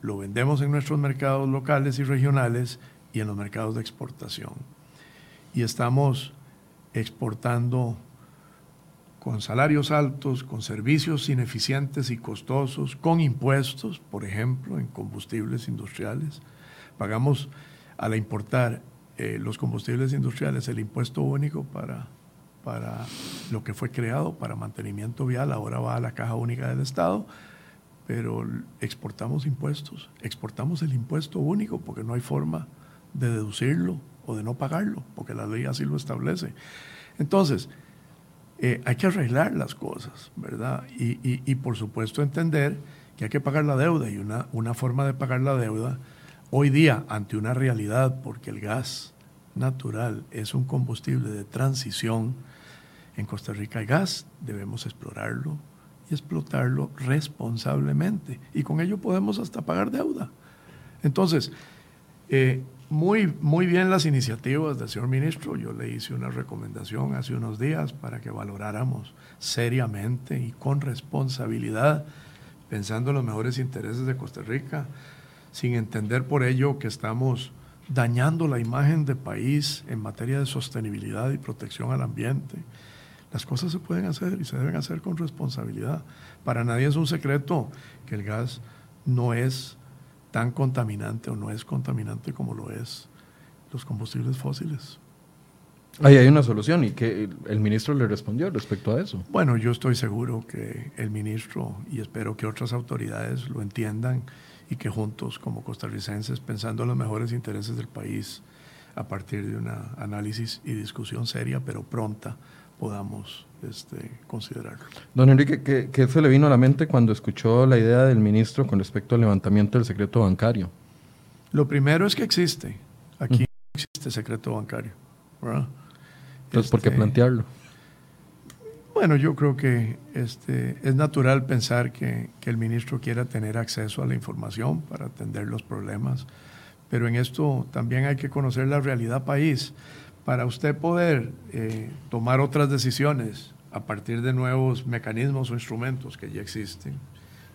lo vendemos en nuestros mercados locales y regionales y en los mercados de exportación. Y estamos exportando con salarios altos, con servicios ineficientes y costosos, con impuestos, por ejemplo, en combustibles industriales. Pagamos al importar eh, los combustibles industriales, el impuesto único para, para lo que fue creado para mantenimiento vial, ahora va a la caja única del Estado, pero exportamos impuestos, exportamos el impuesto único porque no hay forma de deducirlo o de no pagarlo, porque la ley así lo establece. Entonces, eh, hay que arreglar las cosas, ¿verdad? Y, y, por supuesto entender que hay que pagar la deuda y una, una forma de pagar la deuda Hoy día, ante una realidad, porque el gas natural es un combustible de transición, en Costa Rica hay gas, debemos explorarlo y explotarlo responsablemente. Y con ello podemos hasta pagar deuda. Entonces, eh, muy, muy bien las iniciativas del señor ministro. Yo le hice una recomendación hace unos días para que valoráramos seriamente y con responsabilidad, pensando en los mejores intereses de Costa Rica, sin entender por ello que estamos dañando la imagen de país en materia de sostenibilidad y protección al ambiente. Las cosas se pueden hacer y se deben hacer con responsabilidad. Para nadie es un secreto que el gas no es tan contaminante o no es contaminante como lo es los combustibles fósiles. Ahí hay una solución y que el ministro le respondió respecto a eso. Bueno, yo estoy seguro que el ministro y espero que otras autoridades lo entiendan y que juntos como costarricenses, pensando en los mejores intereses del país, a partir de un análisis y discusión seria, pero pronta, podamos este, considerarlo. Don Enrique, ¿qué, ¿qué, se le vino a la mente cuando escuchó la idea del ministro con respecto al levantamiento del secreto bancario? Lo primero es que existe. Aquí no existe secreto bancario. Entonces, ¿por qué este, plantearlo? Bueno, yo creo que este, es natural pensar que, el ministro quiera tener acceso a la información para atender los problemas, pero en esto también hay que conocer la realidad país. Para usted poder eh, tomar otras decisiones a partir de nuevos mecanismos o instrumentos que ya existen,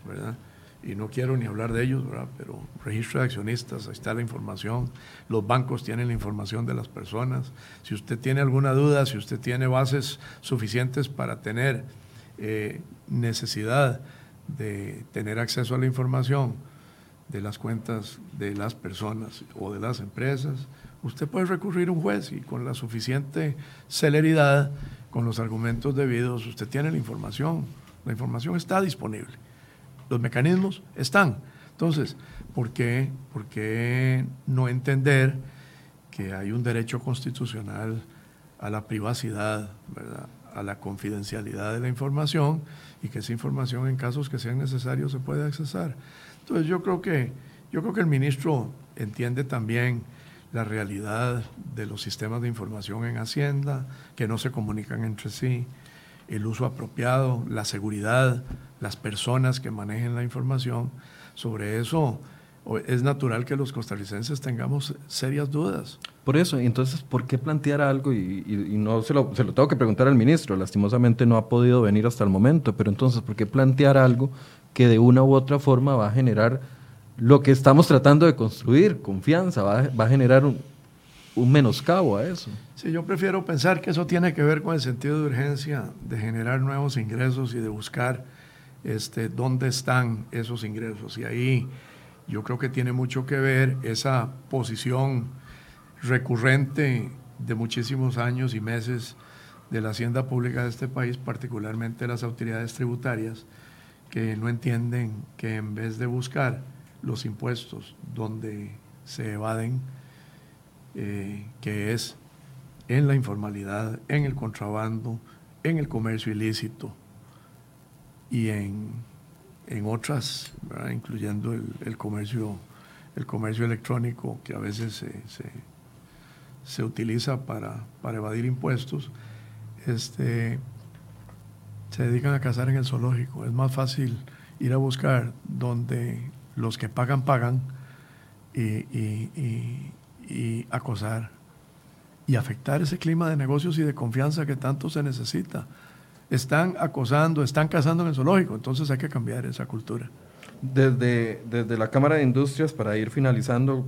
¿verdad? Y no quiero ni hablar de ellos, pero registro de accionistas, ahí está la información, los bancos tienen la información de las personas, si usted tiene alguna duda, si usted tiene bases suficientes para tener eh, necesidad de tener acceso a la información de las cuentas de las personas o de las empresas, usted puede recurrir a un juez y con la suficiente celeridad, con los argumentos debidos, usted tiene la información, la información está disponible. Los mecanismos están. Entonces, ¿por qué, ¿por qué no entender que hay un derecho constitucional a la privacidad, ¿verdad? a la confidencialidad de la información y que esa información en casos que sean necesarios se puede accesar? Entonces, yo creo que, yo creo que el ministro entiende también la realidad de los sistemas de información en Hacienda, que no se comunican entre sí, el uso apropiado, la seguridad, las personas que manejen la información. Sobre eso es natural que los costarricenses tengamos serias dudas. Por eso, entonces, ¿por qué plantear algo? Y, no se lo, se lo, tengo que preguntar al ministro, lastimosamente no ha podido venir hasta el momento, pero entonces, ¿por qué plantear algo que de una u otra forma va a generar lo que estamos tratando de construir, confianza, va, va a generar un, un menoscabo a eso. Sí, yo prefiero pensar que eso tiene que ver con el sentido de urgencia de generar nuevos ingresos y de buscar este, dónde están esos ingresos. Y ahí yo creo que tiene mucho que ver esa posición recurrente de muchísimos años y meses de la hacienda pública de este país, particularmente las autoridades tributarias, que no entienden que en vez de buscar los impuestos donde se evaden, eh, que es en la informalidad, en el contrabando, en el comercio ilícito y en, otras, incluyendo el, comercio, el comercio electrónico que a veces se, utiliza para, para, evadir impuestos, este, se dedican a cazar en el zoológico. Es más fácil ir a buscar donde los que pagan, pagan y acosar y afectar ese clima de negocios y de confianza que tanto se necesita. Están acosando, están cazando en el zoológico, entonces hay que cambiar esa cultura. Desde, desde la Cámara de Industrias, para ir finalizando,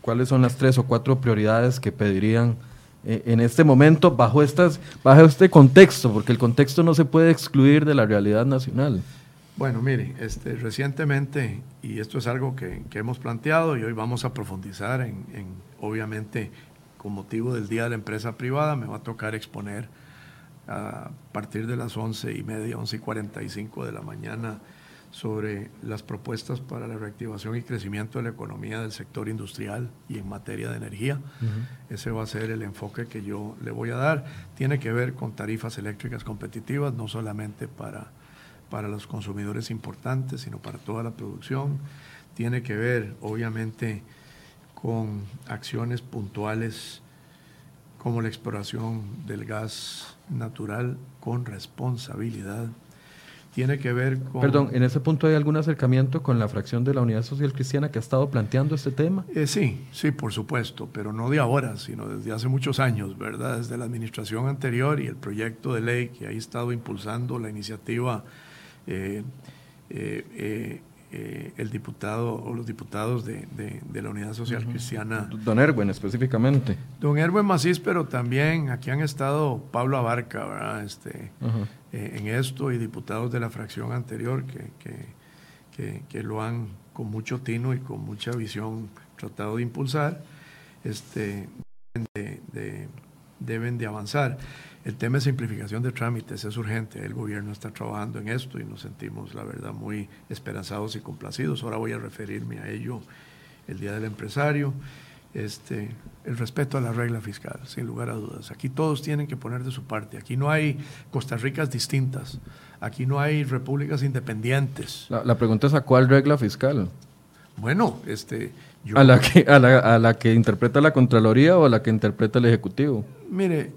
¿cuáles son las tres o cuatro prioridades que pedirían eh, en este momento bajo, estas, bajo este contexto? Porque el contexto no se puede excluir de la realidad nacional. Bueno, mire, este, recientemente, y esto es algo que, hemos planteado y hoy vamos a profundizar en, obviamente, con motivo del Día de la Empresa Privada, me va a tocar exponer a partir de las once y media, once y cuarenta y cinco de la mañana sobre las propuestas para la reactivación y crecimiento de la economía del sector industrial y en materia de energía. Ese va a ser el enfoque que yo le voy a dar. Tiene que ver con tarifas eléctricas competitivas, no solamente para para los consumidores importantes, sino para toda la producción. Tiene que ver, obviamente, con acciones puntuales como la exploración del gas natural con responsabilidad. Tiene que ver con... Perdón, ¿en ese punto hay algún acercamiento con la fracción de la Unidad Social Cristiana que ha estado planteando este tema? Eh, sí, sí, por supuesto, pero no de ahora, sino desde hace muchos años, ¿verdad? Desde la administración anterior y el proyecto de ley que ha estado impulsando la iniciativa eh, eh, eh, el diputado o los diputados de, la Unidad Social Cristiana. Don Erwin específicamente. Don Erwin Macís, pero también aquí han estado Pablo Abarca, ¿verdad? Este, en esto y diputados de la fracción anterior que, que, lo han con mucho tino y con mucha visión tratado de impulsar, este, deben de avanzar. El tema de simplificación de trámites es urgente. El gobierno está trabajando en esto y nos sentimos, la verdad, muy esperanzados y complacidos. Ahora voy a referirme a ello el Día del Empresario. Este, el respeto a la regla fiscal, sin lugar a dudas. Aquí todos tienen que poner de su parte. Aquí no hay Costa Ricas distintas. Aquí no hay repúblicas independientes. La, pregunta es a cuál regla fiscal. Bueno, este, ¿A, la que, a, la, a la que interpreta la Contraloría o a la que interpreta el Ejecutivo? Mire,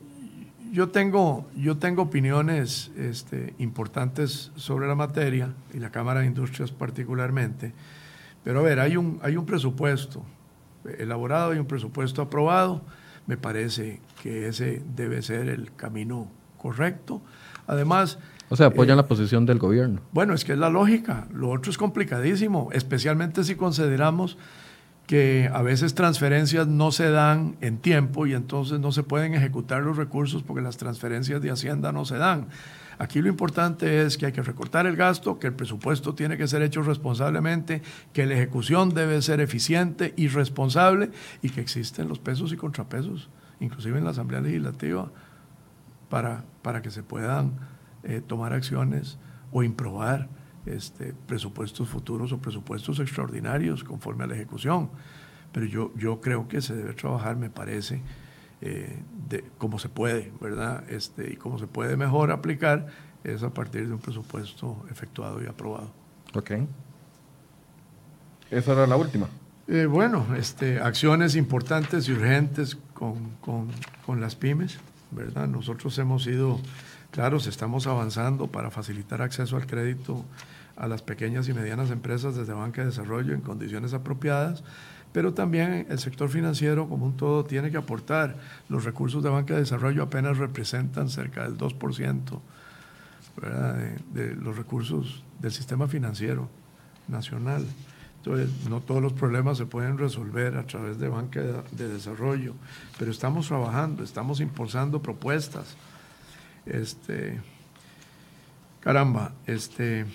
yo tengo, yo tengo opiniones este, importantes sobre la materia y la Cámara de Industrias particularmente, pero a ver, hay un, hay un presupuesto elaborado y un presupuesto aprobado. Me parece que ese debe ser el camino correcto. Además... O sea, apoyan eh, la posición del gobierno. Bueno, es que es la lógica. Lo otro es complicadísimo, especialmente si consideramos que a veces transferencias no se dan en tiempo y entonces no se pueden ejecutar los recursos porque las transferencias de Hacienda no se dan. Aquí lo importante es que hay que recortar el gasto, que el presupuesto tiene que ser hecho responsablemente, que la ejecución debe ser eficiente y responsable y que existen los pesos y contrapesos, inclusive en la Asamblea Legislativa, para, para que se puedan eh, tomar acciones o improbar este, presupuestos futuros o presupuestos extraordinarios conforme a la ejecución. Pero yo, yo creo que se debe trabajar, me parece, eh, de cómo se puede, ¿verdad? Este, y cómo se puede mejor aplicar es a partir de un presupuesto efectuado y aprobado. Ok. Esa era la última. Eh, bueno, este, acciones importantes y urgentes con, con, con las pymes, ¿verdad? Nosotros hemos ido, claros, estamos avanzando para facilitar acceso al crédito a las pequeñas y medianas empresas desde banca de desarrollo en condiciones apropiadas, pero también el sector financiero como un todo tiene que aportar. Los recursos de banca de desarrollo apenas representan cerca del 2% de, de, los recursos del sistema financiero nacional. Entonces, no todos los problemas se pueden resolver a través de banca de, de desarrollo, pero estamos trabajando, estamos impulsando propuestas. Este, caramba, este,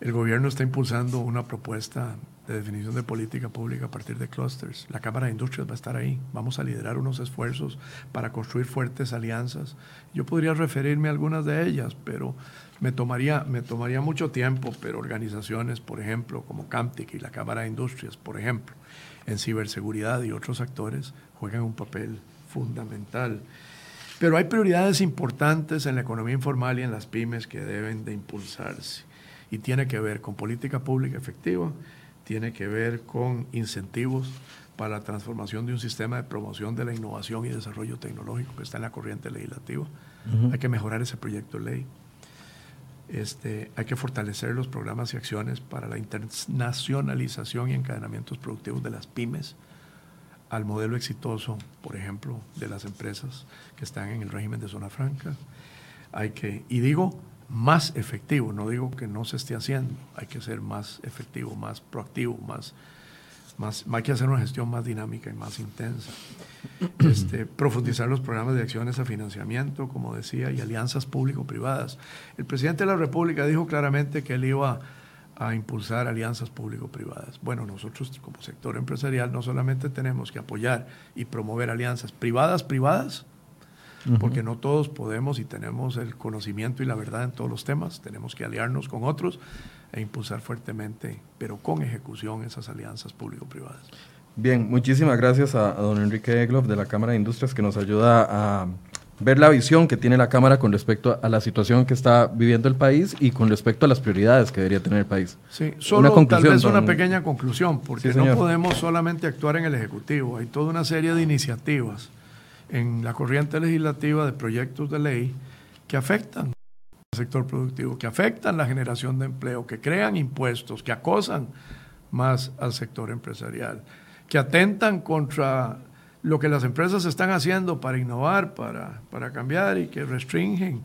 el gobierno está impulsando una propuesta de definición de política pública a partir de clusters. La Cámara de Industrias va a estar ahí. Vamos a liderar unos esfuerzos para construir fuertes alianzas. Yo podría referirme a algunas de ellas, pero me tomaría, me tomaría mucho tiempo, pero organizaciones, por ejemplo, como Camtic y la Cámara de Industrias, por ejemplo, en ciberseguridad y otros actores, juegan un papel fundamental. Pero hay prioridades importantes en la economía informal y en las pymes que deben de impulsarse y tiene que ver con política pública efectiva, tiene que ver con incentivos para la transformación de un sistema de promoción de la innovación y desarrollo tecnológico que está en la corriente legislativa. Hay que mejorar ese proyecto de ley. Este, hay que fortalecer los programas y acciones para la internacionalización y encadenamientos productivos de las pymes al modelo exitoso, por ejemplo, de las empresas que están en el régimen de zona franca. Hay que, y digo, más efectivo. No digo que no se esté haciendo, hay que ser más efectivo, más proactivo, más, más, hay que hacer una gestión más dinámica y más intensa. Este, profundizar los programas de acciones a financiamiento, como decía, y alianzas público-privadas. El presidente de la República dijo claramente que él iba a impulsar alianzas público-privadas. Bueno, nosotros como sector empresarial no solamente tenemos que apoyar y promover alianzas porque no todos podemos y tenemos el conocimiento y la verdad en todos los temas, tenemos que aliarnos con otros e impulsar fuertemente, pero con ejecución, esas alianzas público-privadas. Bien, muchísimas gracias a, don Enrique Egloff de la Cámara de Industrias que nos ayuda a ver la visión que tiene la Cámara con respecto a la situación que está viviendo el país y con respecto a las prioridades que debería tener el país. Sí, solo una tal vez una pequeña conclusión, porque no podemos solamente actuar en el Ejecutivo, hay toda una serie de iniciativas en la corriente legislativa de proyectos de ley que afectan al sector productivo, que afectan la generación de empleo, que crean impuestos, que acosan más al sector empresarial, que atentan contra lo que las empresas están haciendo para innovar, para, para cambiar y que restringen,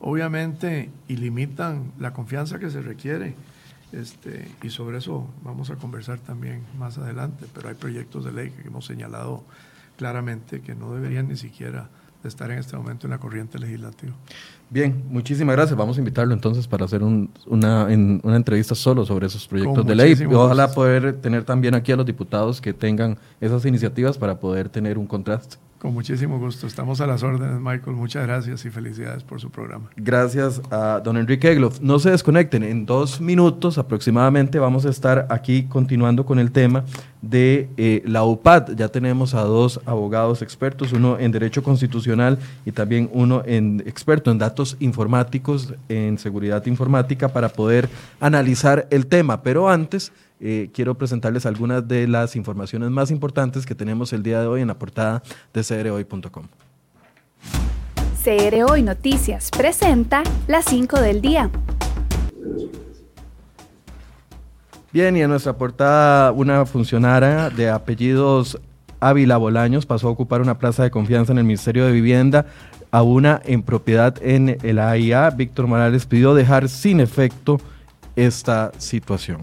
obviamente, y limitan la confianza que se requiere. Este, y sobre eso vamos a conversar también más adelante, pero hay proyectos de ley que hemos señalado claramente que no deberían ni siquiera de estar en este momento en la corriente legislativa. Bien, muchísimas gracias. Vamos a invitarlo entonces para hacer una, una entrevista solo sobre esos proyectos de ley. Ojalá poder tener también aquí a los diputados que tengan esas iniciativas para poder tener un contraste. Con muchísimo gusto. Estamos a las órdenes, Michael. Muchas gracias y felicidades por su programa. Gracias a don Enrique Egloff. No se desconecten. En dos minutos aproximadamente vamos a estar aquí continuando con el tema de eh, la UPAD. Ya tenemos a dos abogados expertos, uno en Derecho Constitucional y también uno en experto en datos informáticos, en seguridad informática, para poder analizar el tema. Pero antes eh, quiero presentarles algunas de las informaciones más importantes que tenemos el día de hoy en la portada de crhoy.com. CR Hoy Noticias presenta las 5 del día. Bien, y en nuestra portada una funcionaria de apellidos Ávila Bolaños pasó a ocupar una plaza de confianza en el Ministerio de Vivienda a una en propiedad en el AIA. Víctor Morales pidió dejar sin efecto esta situación.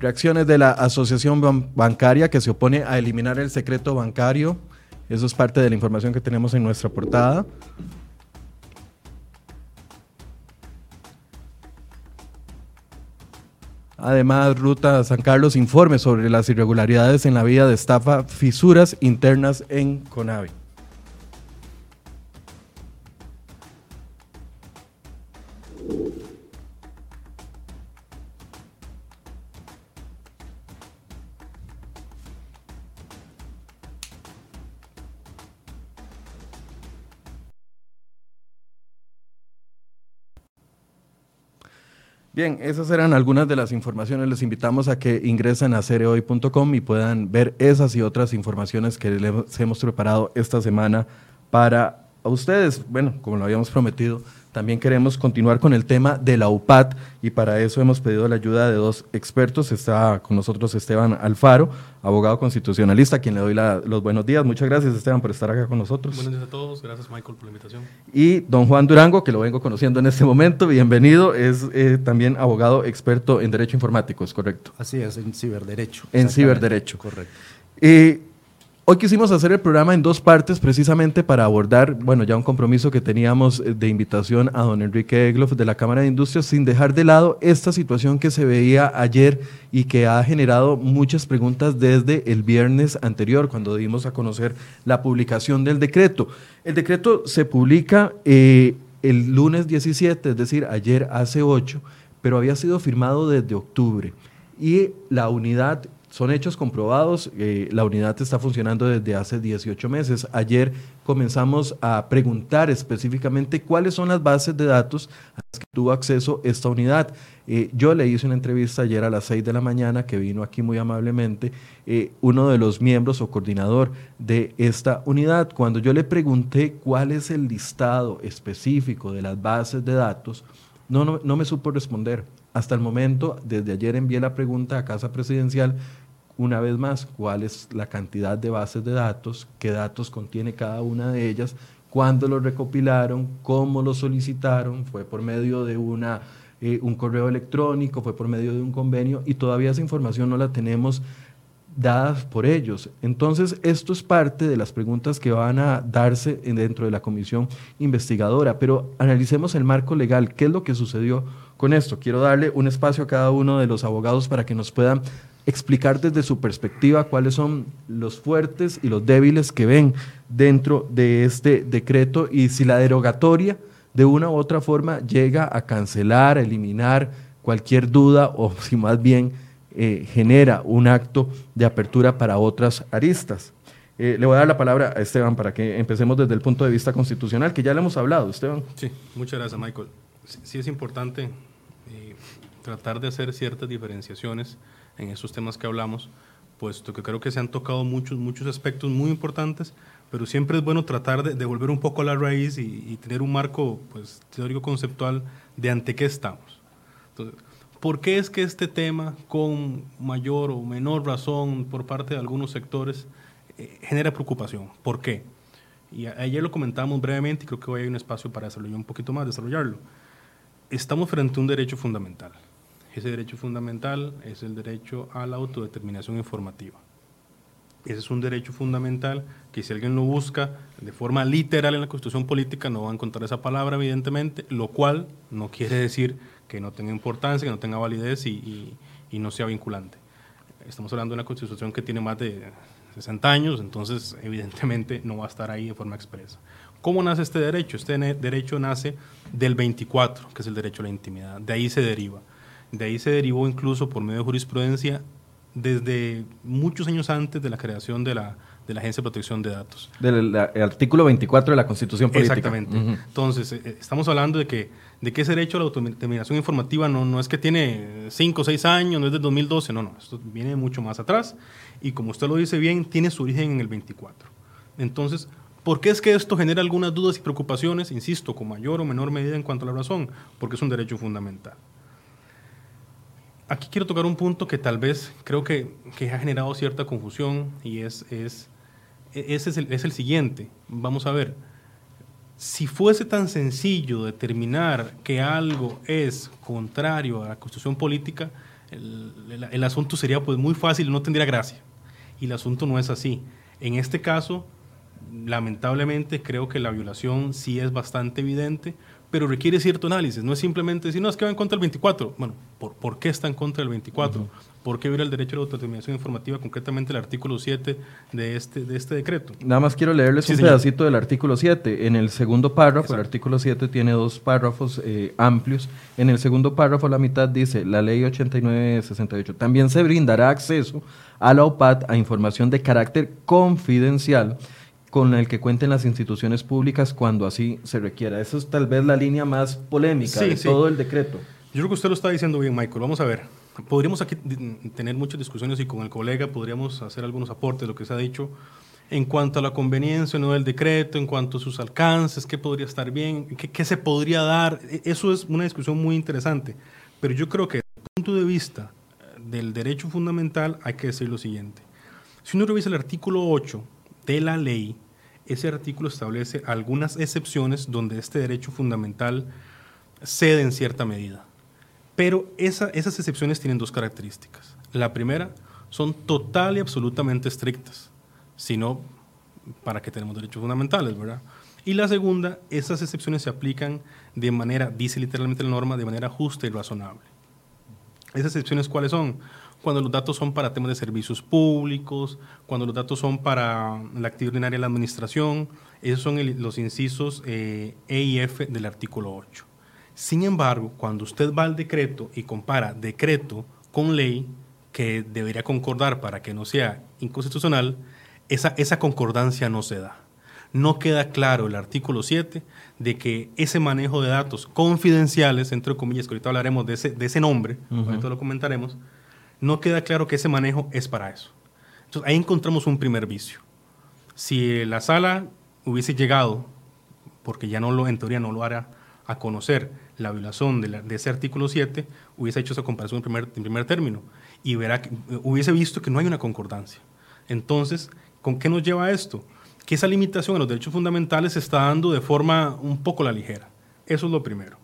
Reacciones de la Asociación Bancaria que se opone a eliminar el secreto bancario. Eso es parte de la información que tenemos en nuestra portada. Además, Ruta San Carlos informe sobre las irregularidades en la vía de estafa, fisuras internas en CONAVI. Bien, esas eran algunas de las informaciones. Les invitamos a que ingresen a cereoy.com y puedan ver esas y otras informaciones que les hemos preparado esta semana para ustedes. Bueno, como lo habíamos prometido, también queremos continuar con el tema de la UPAT y para eso hemos pedido la ayuda de dos expertos. Está con nosotros Esteban Alfaro, abogado constitucionalista, a quien le doy los buenos días. Muchas gracias Esteban por estar acá con nosotros. Buenos días a todos, gracias Michael por la invitación. Y don Juan Durango, que lo vengo conociendo en este momento, bienvenido, es eh, también abogado experto en Derecho Informático, ¿es correcto? Así es, en ciberderecho. En ciberderecho. Correcto. Eh, Hoy quisimos hacer el programa en dos partes precisamente para abordar, bueno, ya un compromiso que teníamos eh, de invitación a don Enrique Egloff de la Cámara de Industrias, sin dejar de lado esta situación que se veía ayer y que ha generado muchas preguntas desde el viernes anterior, cuando dimos a conocer la publicación del decreto. El decreto se publica eh, el lunes 17, es decir, ayer hace 8, pero había sido firmado desde octubre. Y la unidad son hechos comprobados. Eh, la unidad está funcionando desde hace 18 meses. Ayer comenzamos a preguntar específicamente cuáles son las bases de datos a las que tuvo acceso esta unidad. Eh, yo le hice una entrevista ayer a las 6 de la mañana que vino aquí muy amablemente eh, uno de los miembros o coordinador de esta unidad. Cuando yo le pregunté cuál es el listado específico de las bases de datos, no, no, no me supo responder. Hasta el momento, desde ayer envié la pregunta a Casa Presidencial una vez más, cuál es la cantidad de bases de datos, qué datos contiene cada una de ellas, cuándo los recopilaron, cómo los solicitaron, fue por medio de una, eh, un correo electrónico, fue por medio de un convenio y todavía esa información no la tenemos dadas por ellos. Entonces, esto es parte de las preguntas que van a darse dentro de la comisión investigadora, pero analicemos el marco legal, qué es lo que sucedió con esto. Quiero darle un espacio a cada uno de los abogados para que nos puedan explicar desde su perspectiva cuáles son los fuertes y los débiles que ven dentro de este decreto y si la derogatoria de una u otra forma llega a cancelar, a eliminar cualquier duda o si más bien eh, genera un acto de apertura para otras aristas. Eh, le voy a dar la palabra a Esteban para que empecemos desde el punto de vista constitucional, que ya le hemos hablado, Esteban. Sí, muchas gracias, Michael. Sí, es importante eh, tratar de hacer ciertas diferenciaciones en esos temas que hablamos, puesto que creo que se han tocado muchos, muchos aspectos muy importantes, pero siempre es bueno tratar de, volver un poco a la raíz y, tener un marco pues, teórico conceptual de ante qué estamos. Entonces, ¿por qué es que este tema, con mayor o menor razón por parte de algunos sectores, eh, genera preocupación? ¿Por qué? Y ayer lo comentamos brevemente y creo que hoy hay un espacio para desarrollar un poquito más, desarrollarlo. Estamos frente a un derecho fundamental ese derecho fundamental es el derecho a la autodeterminación informativa. Ese es un derecho fundamental que si alguien lo busca de forma literal en la Constitución política no va a encontrar esa palabra, evidentemente, lo cual no quiere decir que no tenga importancia, que no tenga validez y, no sea vinculante. Estamos hablando de una Constitución que tiene más de 60 años, entonces evidentemente no va a estar ahí de forma expresa. ¿Cómo nace este derecho? Este derecho nace del 24, que es el derecho a la intimidad. De ahí se deriva. De ahí se derivó incluso por medio de jurisprudencia desde muchos años antes de la creación de la, de la Agencia de Protección de Datos. Del artículo 24 de la Constitución Política. Exactamente. Entonces, eh, estamos hablando de que, de que ese derecho a la autodeterminación informativa no, no es que tiene 5 o 6 años, no es del 2012, no, no, esto viene mucho más atrás y como usted lo dice bien, tiene su origen en el 24. Entonces, ¿por qué es que esto genera algunas dudas y preocupaciones, insisto, con mayor o menor medida en cuanto a la razón? Porque es un derecho fundamental. Aquí quiero tocar un punto que tal vez creo que, que ha generado cierta confusión y es, es, ese es el, siguiente. Vamos a ver, si fuese tan sencillo determinar que algo es contrario a la constitución política, el, el, el, asunto sería pues muy fácil y no tendría gracia. Y el asunto no es así. En este caso, lamentablemente creo que la violación sí es bastante evidente, pero requiere cierto análisis. No es simplemente decir, no, es que va en contra del 24. Bueno, ¿por, ¿por qué está en contra del 24? Uh -huh. ¿Por qué viola el derecho a la autodeterminación informativa, concretamente el artículo 7 de este, de este decreto? Nada más quiero leerles sí, un señor. pedacito del artículo 7. En el segundo párrafo, Exacto. el artículo 7 tiene dos párrafos eh, amplios. En el segundo párrafo, la mitad dice, la ley 8968. También se brindará acceso a la OPAT a información de carácter confidencial con el que cuenten las instituciones públicas cuando así se requiera. Esa es tal vez la línea más polémica sí, de sí. todo el decreto. Yo creo que usted lo está diciendo bien, Michael. Vamos a ver. Podríamos aquí tener muchas discusiones y con el colega podríamos hacer algunos aportes de lo que se ha dicho en cuanto a la conveniencia no del decreto, en cuanto a sus alcances, qué podría estar bien, qué, qué se podría dar. Eso es una discusión muy interesante. Pero yo creo que desde el punto de vista del derecho fundamental hay que decir lo siguiente. Si uno revisa el artículo 8 de la ley, ese artículo establece algunas excepciones donde este derecho fundamental cede en cierta medida. Pero esa, esas excepciones tienen dos características. La primera, son total y absolutamente estrictas, sino para que tenemos derechos fundamentales, ¿verdad? Y la segunda, esas excepciones se aplican de manera, dice literalmente la norma, de manera justa y razonable. ¿Esas excepciones cuáles son? Cuando los datos son para temas de servicios públicos, cuando los datos son para la actividad ordinaria de la administración, esos son el, los incisos eh, E y F del artículo 8. Sin embargo, cuando usted va al decreto y compara decreto con ley, que debería concordar para que no sea inconstitucional, esa, esa concordancia no se da. No queda claro el artículo 7 de que ese manejo de datos confidenciales, entre comillas, que ahorita hablaremos de ese, de ese nombre, uh -huh. ahorita lo comentaremos, no queda claro que ese manejo es para eso. Entonces ahí encontramos un primer vicio. Si la sala hubiese llegado, porque ya no lo, en teoría no lo hará, a conocer la violación de, ese artículo 7, hubiese hecho esa comparación en primer, término y verá hubiese visto que no hay una concordancia. Entonces, ¿con qué nos lleva esto? Que esa limitación a los derechos fundamentales se está dando de forma un poco la ligera. Eso es lo primero.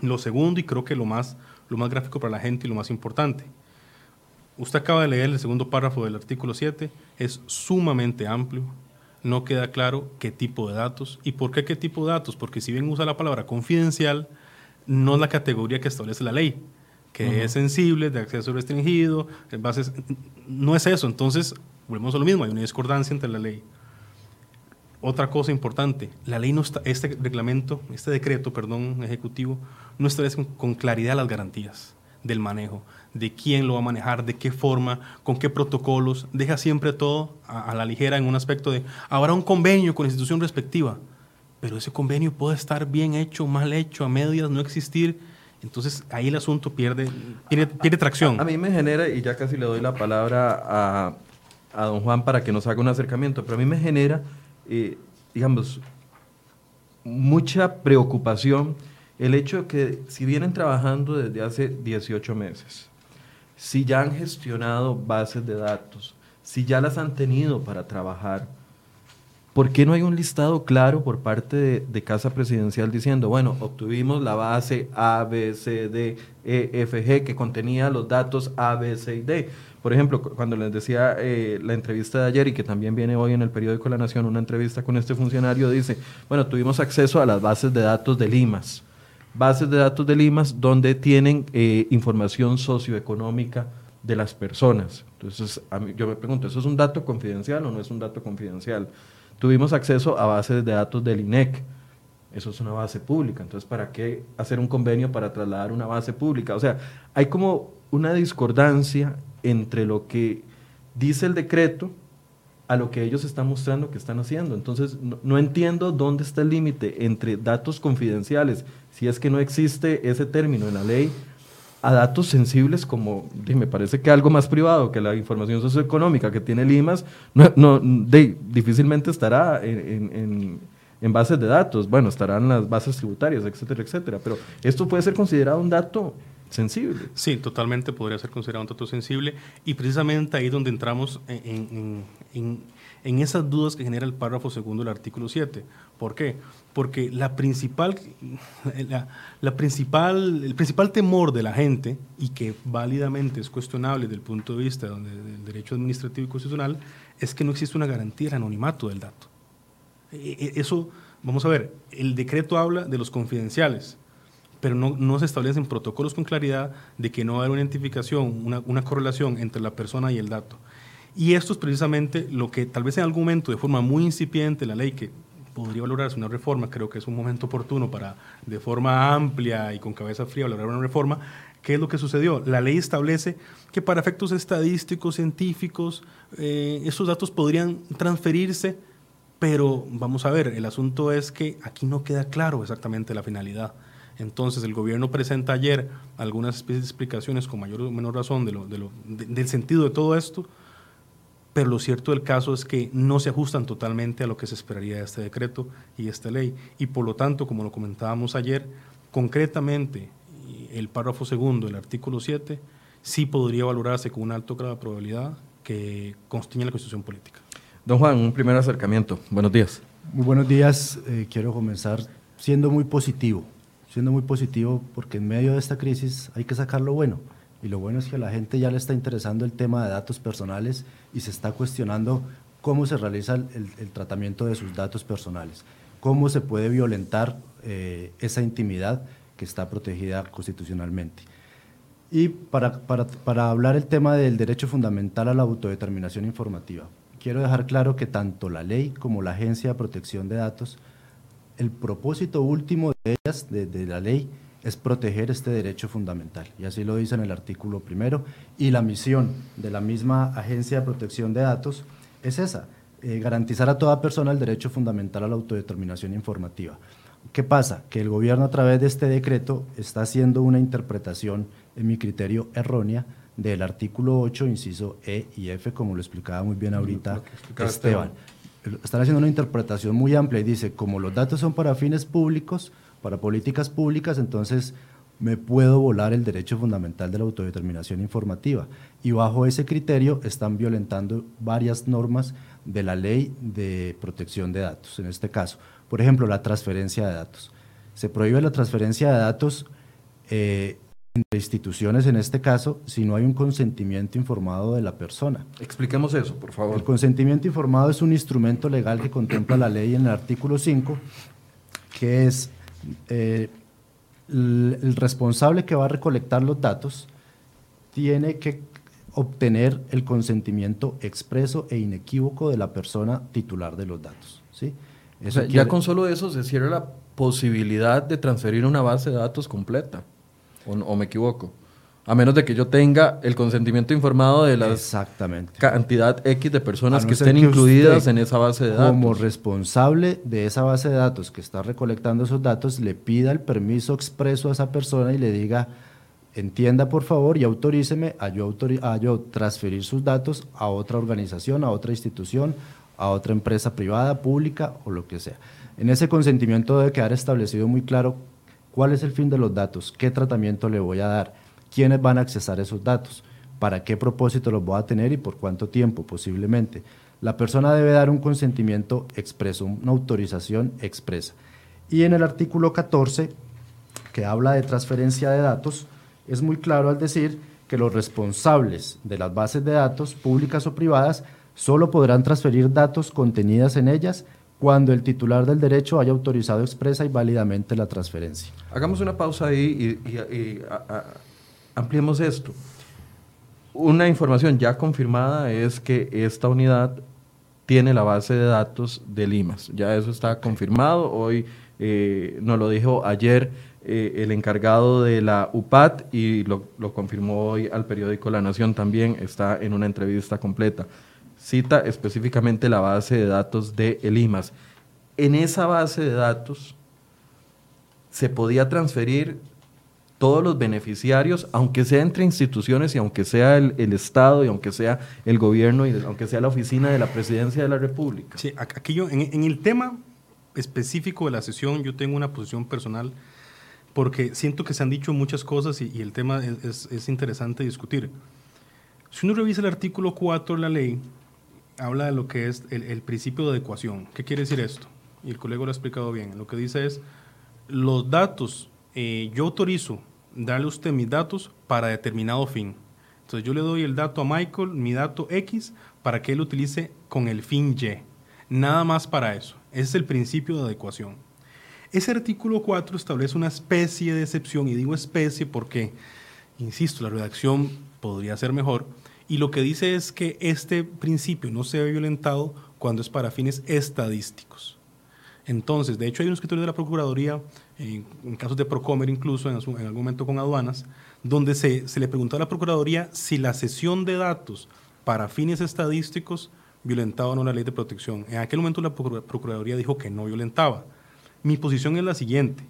Lo segundo, y creo que lo más, lo más gráfico para la gente y lo más importante, Usted acaba de leer el segundo párrafo del artículo 7, es sumamente amplio, no queda claro qué tipo de datos y por qué qué tipo de datos, porque si bien usa la palabra confidencial, no es la categoría que establece la ley, que uh -huh. es sensible, de acceso restringido, en bases, no es eso, entonces volvemos a lo mismo, hay una discordancia entre la ley. Otra cosa importante, la ley no está, este reglamento, este decreto, perdón, ejecutivo, no establece con, con claridad las garantías del manejo de quién lo va a manejar, de qué forma, con qué protocolos, deja siempre todo a, la ligera en un aspecto de, habrá un convenio con la institución respectiva, pero ese convenio puede estar bien hecho, mal hecho, a medias, no existir, entonces ahí el asunto pierde, pierde, tracción. A, a, mí me genera, y ya casi le doy la palabra a, a don Juan para que nos haga un acercamiento, pero a mí me genera, eh, digamos, mucha preocupación el hecho de que si vienen trabajando desde hace 18 meses, si ya han gestionado bases de datos, si ya las han tenido para trabajar, ¿por qué no hay un listado claro por parte de, Casa Presidencial diciendo, bueno, obtuvimos la base A, B, C, D, E, F, G que contenía los datos A, B, C y D? Por ejemplo, cuando les decía eh, la entrevista de ayer y que también viene hoy en el periódico La Nación, una entrevista con este funcionario, dice, bueno, tuvimos acceso a las bases de datos de Limas bases de datos de Limas donde tienen eh, información socioeconómica de las personas. Entonces, a yo me pregunto, ¿eso es un dato confidencial o no es un dato confidencial? Tuvimos acceso a bases de datos del INEC. Eso es una base pública. Entonces, ¿para qué hacer un convenio para trasladar una base pública? O sea, hay como una discordancia entre lo que dice el decreto a lo que ellos están mostrando que están haciendo. Entonces, no, entiendo dónde está el límite entre datos confidenciales, si es que no existe ese término en la ley, a datos sensibles como, me parece que algo más privado que la información socioeconómica que tiene Limas, no, no difícilmente estará en, en, bases de datos, bueno, estarán las bases tributarias, etcétera, etcétera, pero esto puede ser considerado un dato sensible. Sí, totalmente podría ser considerado un dato sensible. Y precisamente ahí donde entramos en, en, esas dudas que genera el párrafo segundo del artículo 7. ¿Por qué? Porque la principal, la, principal, el principal temor de la gente, y que válidamente es cuestionable desde el punto de vista del derecho administrativo y constitucional, es que no existe una garantía del anonimato del dato. E, e, eso, vamos a ver, el decreto habla de los confidenciales, pero no, se establecen protocolos con claridad de que no va a haber una identificación, una, correlación entre la persona y el dato. Y esto es precisamente lo que tal vez en algún momento, de forma muy incipiente, la ley que podría valorarse una reforma, creo que es un momento oportuno para, de forma amplia y con cabeza fría, valorar una reforma. ¿Qué es lo que sucedió? La ley establece que para efectos estadísticos, científicos, eh, esos datos podrían transferirse, pero vamos a ver, el asunto es que aquí no queda claro exactamente la finalidad. Entonces el gobierno presenta ayer algunas explicaciones con mayor o menor razón de lo, de lo, del sentido de todo esto, pero lo cierto del caso es que no se ajustan totalmente a lo que se esperaría de este decreto y esta ley. Y por lo tanto, como lo comentábamos ayer, concretamente el párrafo segundo del artículo 7 sí podría valorarse con un alto grado de probabilidad que constiñe la constitución política. Don Juan, un primer acercamiento. Buenos días. Muy buenos días. Eh, quiero comenzar siendo muy positivo siendo muy positivo porque en medio de esta crisis hay que sacar lo bueno. Y lo bueno es que a la gente ya le está interesando el tema de datos personales y se está cuestionando cómo se realiza el, tratamiento de sus datos personales, cómo se puede violentar eh, esa intimidad que está protegida constitucionalmente. Y para, hablar el tema del derecho fundamental a la autodeterminación informativa, quiero dejar claro que tanto la ley como la Agencia de Protección de Datos el propósito último de ellas, de, la ley, es proteger este derecho fundamental. Y así lo dice en el artículo primero. Y la misión de la misma Agencia de Protección de Datos es esa, eh, garantizar a toda persona el derecho fundamental a la autodeterminación informativa. ¿Qué pasa? Que el gobierno a través de este decreto está haciendo una interpretación, en mi criterio, errónea del artículo 8, inciso E y F, como lo explicaba muy bien ahorita Esteban están haciendo una interpretación muy amplia y dice, como los datos son para fines públicos, para políticas públicas, entonces me puedo volar el derecho fundamental de la autodeterminación informativa. Y bajo ese criterio están violentando varias normas de la ley de protección de datos, en este caso. Por ejemplo, la transferencia de datos. Se prohíbe la transferencia de datos eh, entre instituciones en este caso si no hay un consentimiento informado de la persona. Expliquemos eso, por favor. El consentimiento informado es un instrumento legal que contempla la ley en el artículo 5, que es eh, el, responsable que va a recolectar los datos tiene que obtener el consentimiento expreso e inequívoco de la persona titular de los datos. ¿sí? ya con solo eso se cierra la posibilidad de transferir una base de datos completa o, me equivoco. A menos de que yo tenga el consentimiento informado de la cantidad X de personas que estén incluidas en esa base de datos. Como responsable de esa base de datos que está recolectando esos datos, le pida el permiso expreso a esa persona y le diga, entienda por favor y autoríceme a yo, a yo transferir sus datos a otra organización, a otra institución, a otra empresa privada, pública o lo que sea. En ese consentimiento debe quedar establecido muy claro ¿Cuál es el fin de los datos? ¿Qué tratamiento le voy a dar? ¿Quiénes van a accesar esos datos? ¿Para qué propósito los voy a tener y por cuánto tiempo posiblemente? La persona debe dar un consentimiento expreso, una autorización expresa. Y en el artículo 14, que habla de transferencia de datos, es muy claro al decir que los responsables de las bases de datos, públicas o privadas, solo podrán transferir datos contenidas en ellas cuando el titular del derecho haya autorizado expresa y válidamente la transferencia. Hagamos una pausa ahí y, ampliemos esto. Una información ya confirmada es que esta unidad tiene la base de datos de Limas. Ya eso está confirmado. Hoy eh, nos lo dijo ayer eh, el encargado de la UPAT y lo confirmó hoy al periódico La Nación también. Está en una entrevista completa cita específicamente la base de datos de el IMAS. En esa base de datos se podía transferir todos los beneficiarios, aunque sea entre instituciones y aunque sea el, Estado y aunque sea el gobierno y aunque sea la oficina de la presidencia de la República. Sí, aquí yo, en, el tema específico de la sesión, yo tengo una posición personal porque siento que se han dicho muchas cosas y, el tema es, interesante discutir. Si uno revisa el artículo 4 de la ley, habla de lo que es el, principio de adecuación. ¿Qué quiere decir esto? Y el colega lo ha explicado bien. Lo que dice es, los datos, eh, yo autorizo darle usted mis datos para determinado fin. Entonces yo le doy el dato a Michael, mi dato X, para que él lo utilice con el fin Y. Nada más para eso. Ese es el principio de adecuación. Ese artículo 4 establece una especie de excepción, y digo especie porque, insisto, la redacción podría ser mejor, y lo que dice es que este principio no se ve violentado cuando es para fines estadísticos. Entonces, de hecho hay un escritorio de la Procuraduría en, casos de Procomer incluso, en, algún momento con aduanas, donde se, le preguntó a la Procuraduría si la cesión de datos para fines estadísticos violentaba o no la ley de protección. En aquel momento la Procuraduría dijo que no violentaba. Mi posición es la siguiente.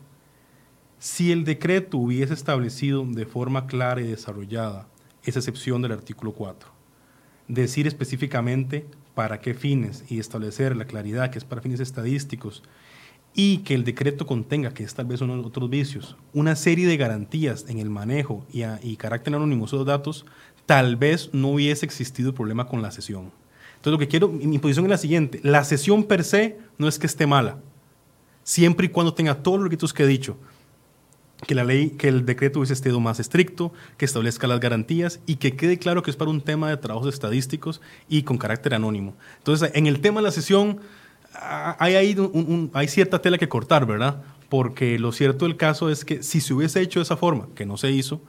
Si el decreto hubiese establecido de forma clara y desarrollada esa excepción del artículo 4, decir específicamente para qué fines y establecer la claridad que es para fines estadísticos y que el decreto contenga, que es tal vez uno de los otros vicios, una serie de garantías en el manejo y, carácter anónimo de los datos, tal vez no hubiese existido el problema con la sesión. Entonces, lo que quiero, mi posición es la siguiente: la sesión per se no es que esté mala, siempre y cuando tenga todos los requisitos que he dicho. Que la ley, que el decreto hubiese sido más estricto, que establezca las garantías y que quede claro que es para un tema de trabajos estadísticos y con carácter anónimo. Entonces, en el tema de la sesión, hay, ahí hay cierta tela que cortar, ¿verdad? Porque lo cierto del caso es que si se hubiese hecho de esa forma, que no se hizo,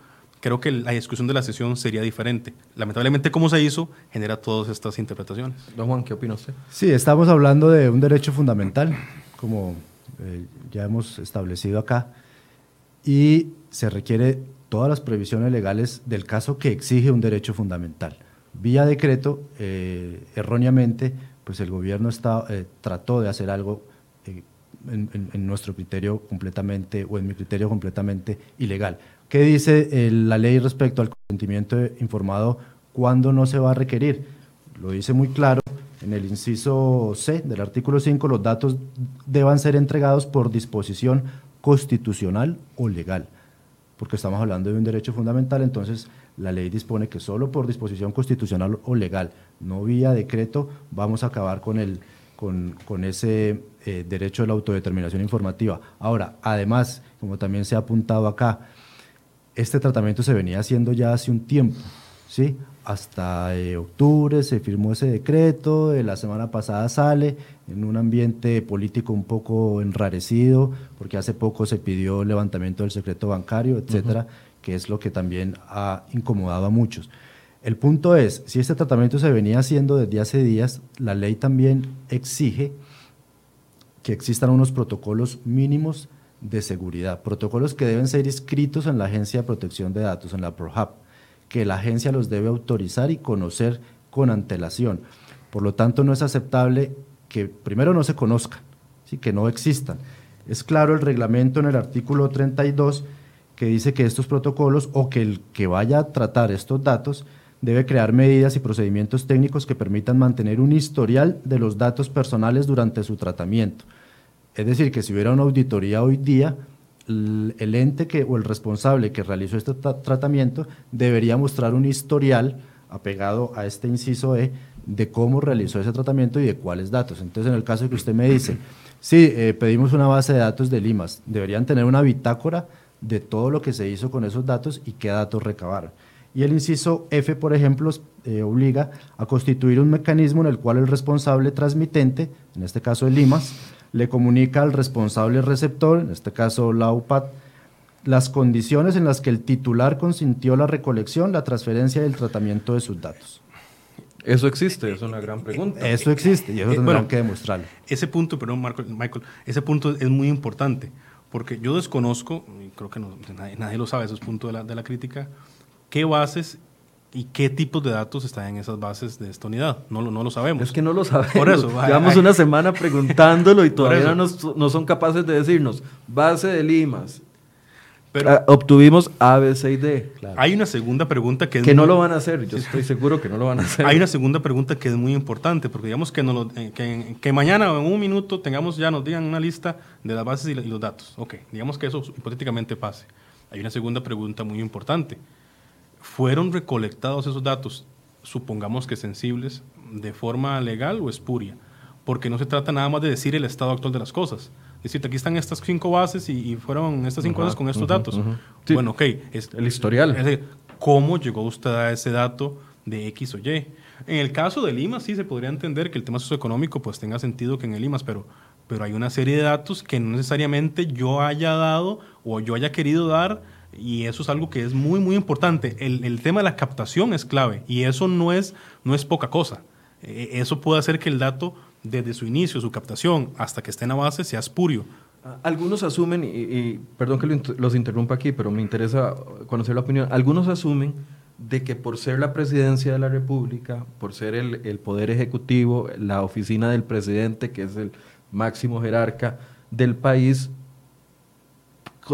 creo que la discusión de la sesión sería diferente. Lamentablemente, como se hizo, genera todas estas interpretaciones. Don Juan, ¿qué opina usted? Sí, estamos hablando de un derecho fundamental, como eh, ya hemos establecido acá, y se requiere todas las previsiones legales del caso que exige un derecho fundamental. Vía decreto, eh, erróneamente, pues el gobierno está, eh, trató de hacer algo eh, en, nuestro criterio completamente, o en mi criterio completamente ilegal. ¿Qué dice la ley respecto al consentimiento informado cuándo no se va a requerir? Lo dice muy claro en el inciso C del artículo 5, los datos deban ser entregados por disposición constitucional o legal, porque estamos hablando de un derecho fundamental, entonces la ley dispone que solo por disposición constitucional o legal, no vía decreto, vamos a acabar con, el, con, con ese eh, derecho de la autodeterminación informativa. Ahora, además, como también se ha apuntado acá, este tratamiento se venía haciendo ya hace un tiempo, ¿sí? Hasta eh, octubre se firmó ese decreto, la semana pasada sale en un ambiente político un poco enrarecido, porque hace poco se pidió el levantamiento del secreto bancario, etcétera que es lo que también ha incomodado a muchos. El punto es, si este tratamiento se venía haciendo desde hace días, la ley también exige que existan unos protocolos mínimos de seguridad, protocolos que deben ser inscritos en la Agencia de Protección de Datos, en la ProHub, que la agencia los debe autorizar y conocer con antelación. Por lo tanto, no es aceptable que primero no se conozcan, ¿sí? que no existan. Es claro el reglamento en el artículo 32 que dice que estos protocolos o que el que vaya a tratar estos datos debe crear medidas y procedimientos técnicos que permitan mantener un historial de los datos personales durante su tratamiento. Es decir, que si hubiera una auditoría hoy día, el ente que, o el responsable que realizó este tratamiento debería mostrar un historial apegado a este inciso E de cómo realizó ese tratamiento y de cuáles datos. Entonces, en el caso que usted me dice, sí, eh, pedimos una base de datos de Limas, deberían tener una bitácora de todo lo que se hizo con esos datos y qué datos recabaron. Y el inciso F, por ejemplo, eh, obliga a constituir un mecanismo en el cual el responsable transmitente, en este caso el IMAS, le comunica al responsable receptor, en este caso la UPAD, las condiciones en las que el titular consintió la recolección, la transferencia y el tratamiento de sus datos. Eso existe, es una gran pregunta. Eso existe y eso tendrán que demostrarlo. Ese punto, perdón, Michael, ese punto es muy importante porque yo desconozco, y creo que nadie, lo sabe, eso es punto de la, de la crítica, qué bases ¿Y qué tipos de datos están en esas bases de esta unidad? No lo, no lo sabemos. Es que no lo sabemos. Por eso. Llevamos una semana preguntándolo y todavía no, no, son capaces de decirnos base de limas. Pero, ah, obtuvimos A, B, C y D. Hay una segunda pregunta que... que no lo van a hacer, yo estoy seguro que no lo van a hacer. Hay una segunda pregunta que es muy importante, porque digamos que, no eh, que, que, mañana o en un minuto tengamos ya, nos digan una lista de las bases y, y los datos. Ok, digamos que eso hipotéticamente pase. Hay una segunda pregunta muy importante fueron recolectados esos datos, supongamos que sensibles, de forma legal o espuria, porque no se trata nada más de decir el estado actual de las cosas. Decirte, aquí están estas cinco bases y, fueron estas cinco bases con estos datos. Bueno, ok. Es, el historial. Es, ¿Cómo llegó usted a ese dato de X o Y? En el caso de Lima sí se podría entender que el tema socioeconómico pues tenga sentido que en el Limas, pero, pero hay una serie de datos que no necesariamente yo haya dado o yo haya querido dar y eso es algo que es muy, muy importante. El, el, tema de la captación es clave y eso no es, no es poca cosa. E, eso puede hacer que el dato, desde su inicio, su captación, hasta que esté en la base, sea espurio. Algunos asumen, y, perdón que los interrumpa aquí, pero me interesa conocer la opinión, algunos asumen de que por ser la presidencia de la República, por ser el, el poder ejecutivo, la oficina del presidente, que es el máximo jerarca del país,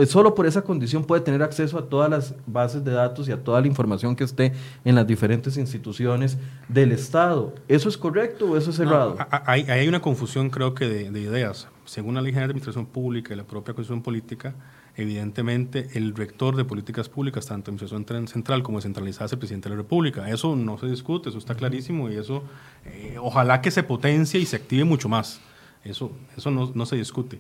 solo por esa condición puede tener acceso a todas las bases de datos y a toda la información que esté en las diferentes instituciones del Estado. ¿Eso es correcto o eso es errado? hay, hay, una confusión, creo que, de, ideas. Según la Ley General de Administración Pública y la propia Constitución Política, evidentemente el rector de políticas públicas, tanto en administración central como centralizada, es el presidente de la República. Eso no se discute, eso está clarísimo y eso eh, ojalá que se potencie y se active mucho más. Eso, eso no, no se discute.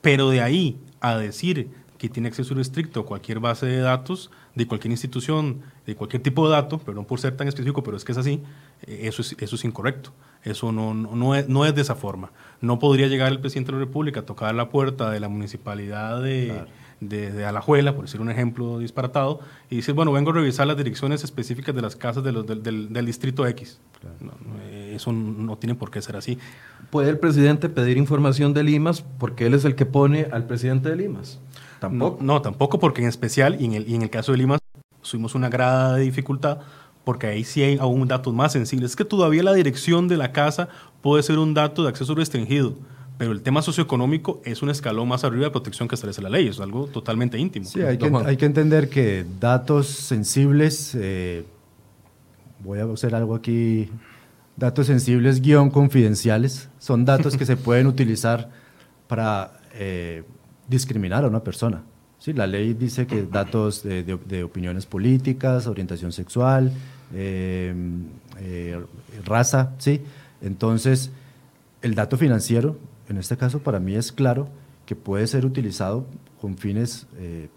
Pero de ahí a decir que tiene acceso restricto a cualquier base de datos de cualquier institución, de cualquier tipo de dato, perdón por ser tan específico, pero es que es así, eh, eso es, eso es incorrecto. Eso no, no, es, no es de esa forma. No podría llegar el presidente de la República a tocar la puerta de la municipalidad de, de, Alajuela, por decir un ejemplo disparatado, y decir, bueno, vengo a revisar las direcciones específicas de las casas de los, del, del, distrito X. eso no tiene por qué ser así. ¿Puede el presidente pedir información de Limas porque él es el que pone al presidente de Limas? Tampoco. No, tampoco porque en especial, y en, el, y en el caso de Lima, tuvimos una grada de dificultad porque ahí sí hay aún datos más sensibles. Es que todavía la dirección de la casa puede ser un dato de acceso restringido, pero el tema socioeconómico es un escalón más arriba de protección que establece la ley, es algo totalmente íntimo. Sí, hay, que, hay que, entender que datos sensibles, eh, voy a hacer algo aquí, datos sensibles guion confidenciales, son datos que se pueden utilizar para... Eh, discriminar a una persona. ¿sí? La ley dice que datos de, opiniones políticas, orientación sexual, eh, eh, raza, ¿sí? Entonces, el dato financiero, en este caso para mí es claro que puede ser utilizado con fines eh,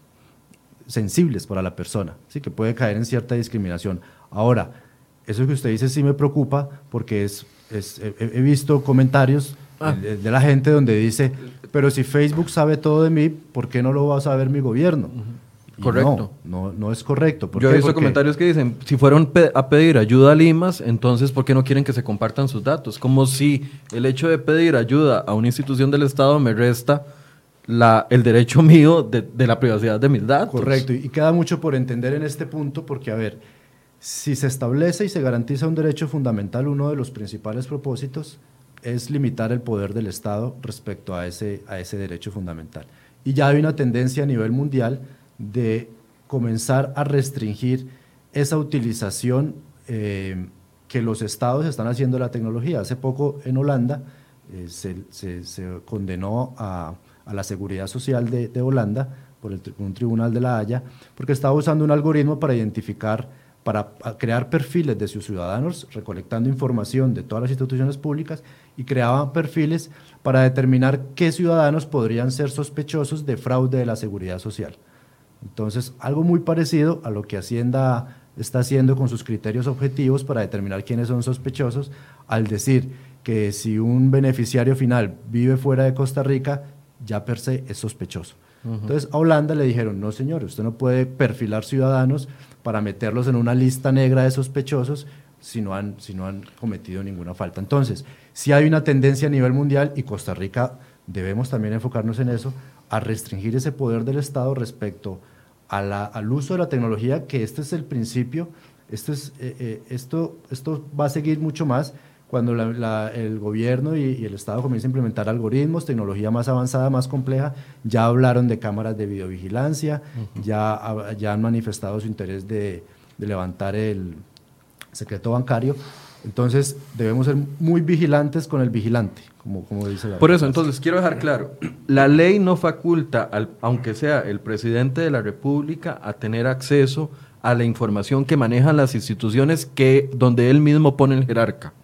sensibles para la persona, ¿sí? que puede caer en cierta discriminación. Ahora, eso que usted dice sí me preocupa porque es, he, visto comentarios ah. de, la gente donde dice, pero si Facebook sabe todo de mí, ¿por qué no lo va a saber mi gobierno? Correcto. No, no, es correcto. Yo he visto comentarios que dicen, si fueron a pedir ayuda a Limas, entonces ¿por qué no quieren que se compartan sus datos? Como si el hecho de pedir ayuda a una institución del Estado me resta la, el derecho mío de, de la privacidad de mis datos. Correcto, y queda mucho por entender en este punto, porque a ver, si se establece y se garantiza un derecho fundamental, uno de los principales propósitos es limitar el poder del Estado respecto a ese, a ese derecho fundamental. Y ya hay una tendencia a nivel mundial de comenzar a restringir esa utilización eh, que los estados están haciendo de la tecnología. Hace poco en Holanda eh, se, condenó a, la seguridad social de, de Holanda por el, un tribunal de la Haya porque estaba usando un algoritmo para identificar para crear perfiles de sus ciudadanos, recolectando información de todas las instituciones públicas y creaban perfiles para determinar qué ciudadanos podrían ser sospechosos de fraude de la seguridad social. Entonces, algo muy parecido a lo que Hacienda está haciendo con sus criterios objetivos para determinar quiénes son sospechosos, al decir que si un beneficiario final vive fuera de Costa Rica, ya per se es sospechoso. Entonces, a Holanda le dijeron, no señor, usted no puede perfilar ciudadanos para meterlos en una lista negra de sospechosos si no han, si no han cometido ninguna falta. Entonces, si hay una tendencia a nivel mundial y Costa Rica debemos también enfocarnos en eso, a restringir ese poder del Estado respecto al uso de la tecnología, que este es el principio Esto, es, eh, eh, esto, esto va a seguir mucho más cuando el gobierno y, el Estado comiencen a implementar algoritmos, tecnología más avanzada, más compleja, ya hablaron de cámaras de videovigilancia, ya, ya han manifestado su interés de, de levantar el secreto bancario. Entonces debemos ser muy vigilantes con el vigilante, como, como dice la Por eso, entonces quiero dejar claro, la ley no faculta, al, aunque sea el presidente de la República, a tener acceso a la información que manejan las instituciones que donde él mismo pone el jerarca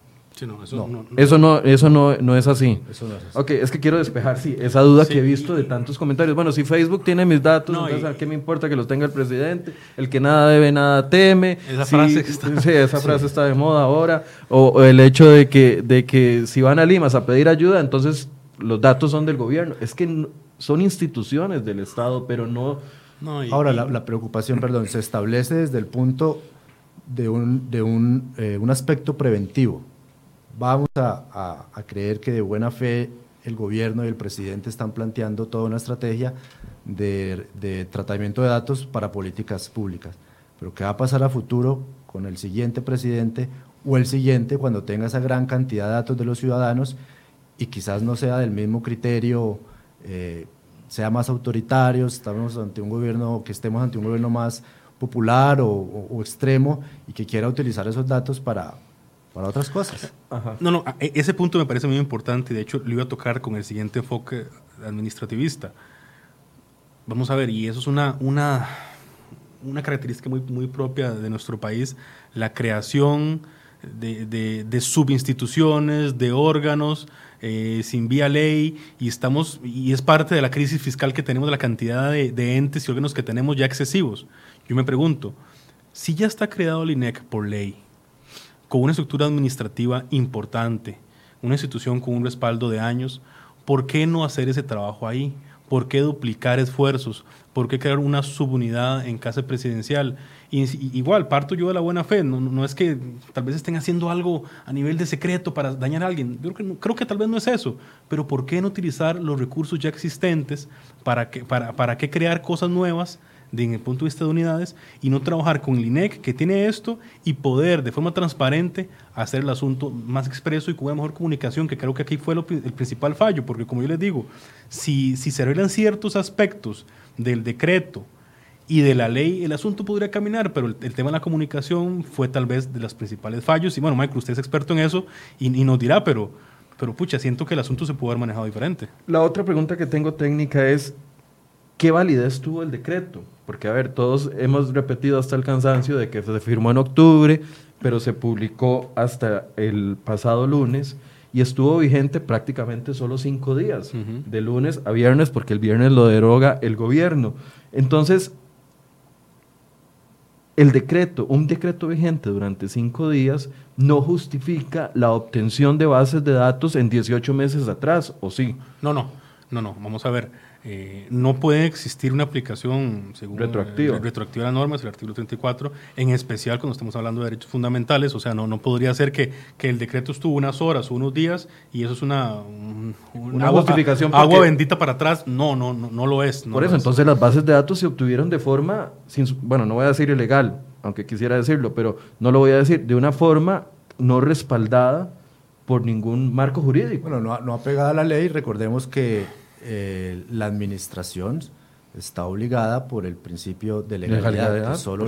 eso no. eso no, eso no, es así. Eso no es así. Ok, es que quiero despejar, sí, esa duda que he visto de tantos comentarios. Bueno, si Facebook tiene mis datos, entonces, ¿qué me importa que los tenga el presidente? El que nada debe, nada teme. Esa frase está... Sí, esa frase está de moda ahora. O, el hecho de que, de que si van a Limas a pedir ayuda, entonces los datos son del gobierno. Es que son instituciones del Estado, pero no... ahora, la, preocupación, perdón, se establece desde el punto de un, de un, eh, un aspecto preventivo vamos a, creer que de buena fe el gobierno y el presidente están planteando toda una estrategia de, tratamiento de datos para políticas públicas. Pero ¿qué va a pasar a futuro con el siguiente presidente o el siguiente cuando tenga esa gran cantidad de datos de los ciudadanos y quizás no sea del mismo criterio, eh, sea más autoritario, estamos ante un gobierno, que estemos ante un gobierno más popular o extremo y que quiera utilizar esos datos para, para otras cosas. No, no, e, ese punto me parece muy importante y de hecho lo iba a tocar con el siguiente enfoque administrativista. Vamos a ver, y eso es una, una, una característica muy, muy propia de nuestro país, la creación de, de, subinstituciones, de órganos, eh, sin vía ley, y, estamos, y es parte de la crisis fiscal que tenemos, de la cantidad de, de entes y órganos que tenemos ya excesivos. Yo me pregunto, si ya está creado el INEC por ley, con una estructura administrativa importante, una institución con un respaldo de años, ¿por qué no hacer ese trabajo ahí? ¿Por qué duplicar esfuerzos? ¿Por qué crear una subunidad en casa presidencial? Y, igual, parto yo de la buena fe, no, es que tal vez estén haciendo algo a nivel de secreto para dañar a alguien, creo que, tal vez no es eso, pero ¿por qué no utilizar los recursos ya existentes para, que, para, para qué crear cosas nuevas de, en el punto de vista de unidades y no trabajar con el INEC que tiene esto y poder de forma transparente hacer el asunto más expreso y con una mejor comunicación, que creo que aquí fue el principal fallo, porque como yo les digo, si, si se arreglan ciertos aspectos del decreto y de la ley, el asunto podría caminar, pero el, tema de la comunicación fue tal vez de los principales fallos. Y bueno, Michael, usted es experto en eso y, y nos dirá, pero, pero pucha, siento que el asunto se pudo haber manejado diferente. La otra pregunta que tengo técnica es, ¿qué validez tuvo el decreto? Porque, a ver, todos hemos repetido hasta el cansancio de que se firmó en octubre, pero se publicó hasta el pasado lunes y estuvo vigente prácticamente solo cinco días, de lunes a viernes, porque el viernes lo deroga el gobierno. Entonces, el decreto, un decreto vigente durante cinco días, no justifica la obtención de bases de datos en 18 meses atrás, ¿o sí? No, no, no, no, vamos a ver. Eh, no puede existir una aplicación según retroactiva. retroactiva a la norma, es el artículo 34, en especial cuando estamos hablando de derechos fundamentales, o sea, no, no podría ser que, que el decreto estuvo unas horas o unos días y eso es una, una agua, justificación. Agua bendita para atrás, no, no, no, no lo es. Por eso, entonces las bases de datos se obtuvieron de forma, sin, bueno, no voy a decir ilegal, aunque quisiera decirlo, pero no lo voy a decir, de una forma no respaldada por ningún marco jurídico. Bueno, no, no apegada a la ley, recordemos que eh, la administración está obligada por el principio de legalidad, que, solo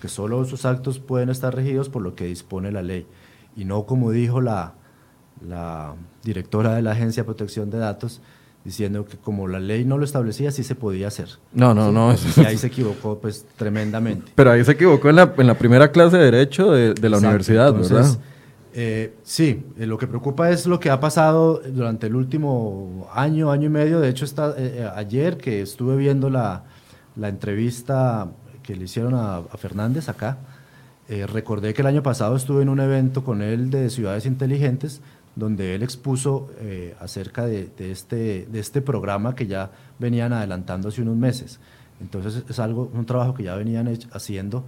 que, solo sus actos pueden estar regidos por lo que dispone la ley y no como dijo la, la directora de la Agencia de Protección de Datos, diciendo que como la ley no lo establecía, sí se podía hacer. No, no, no. Y ahí se equivocó pues tremendamente. Pero ahí se equivocó en la, en la primera clase de Derecho de, de la universidad, ¿verdad? Eh, sí, eh, lo que preocupa es lo que ha pasado durante el último año, año y medio. De hecho, está, eh, ayer que estuve viendo la, entrevista que le hicieron a, Fernández acá, recordé que el año pasado estuve en un evento con él de Ciudades Inteligentes, donde él expuso acerca de, este, de este programa que ya venían adelantando hace unos meses. Entonces es algo, un trabajo que ya venían haciendo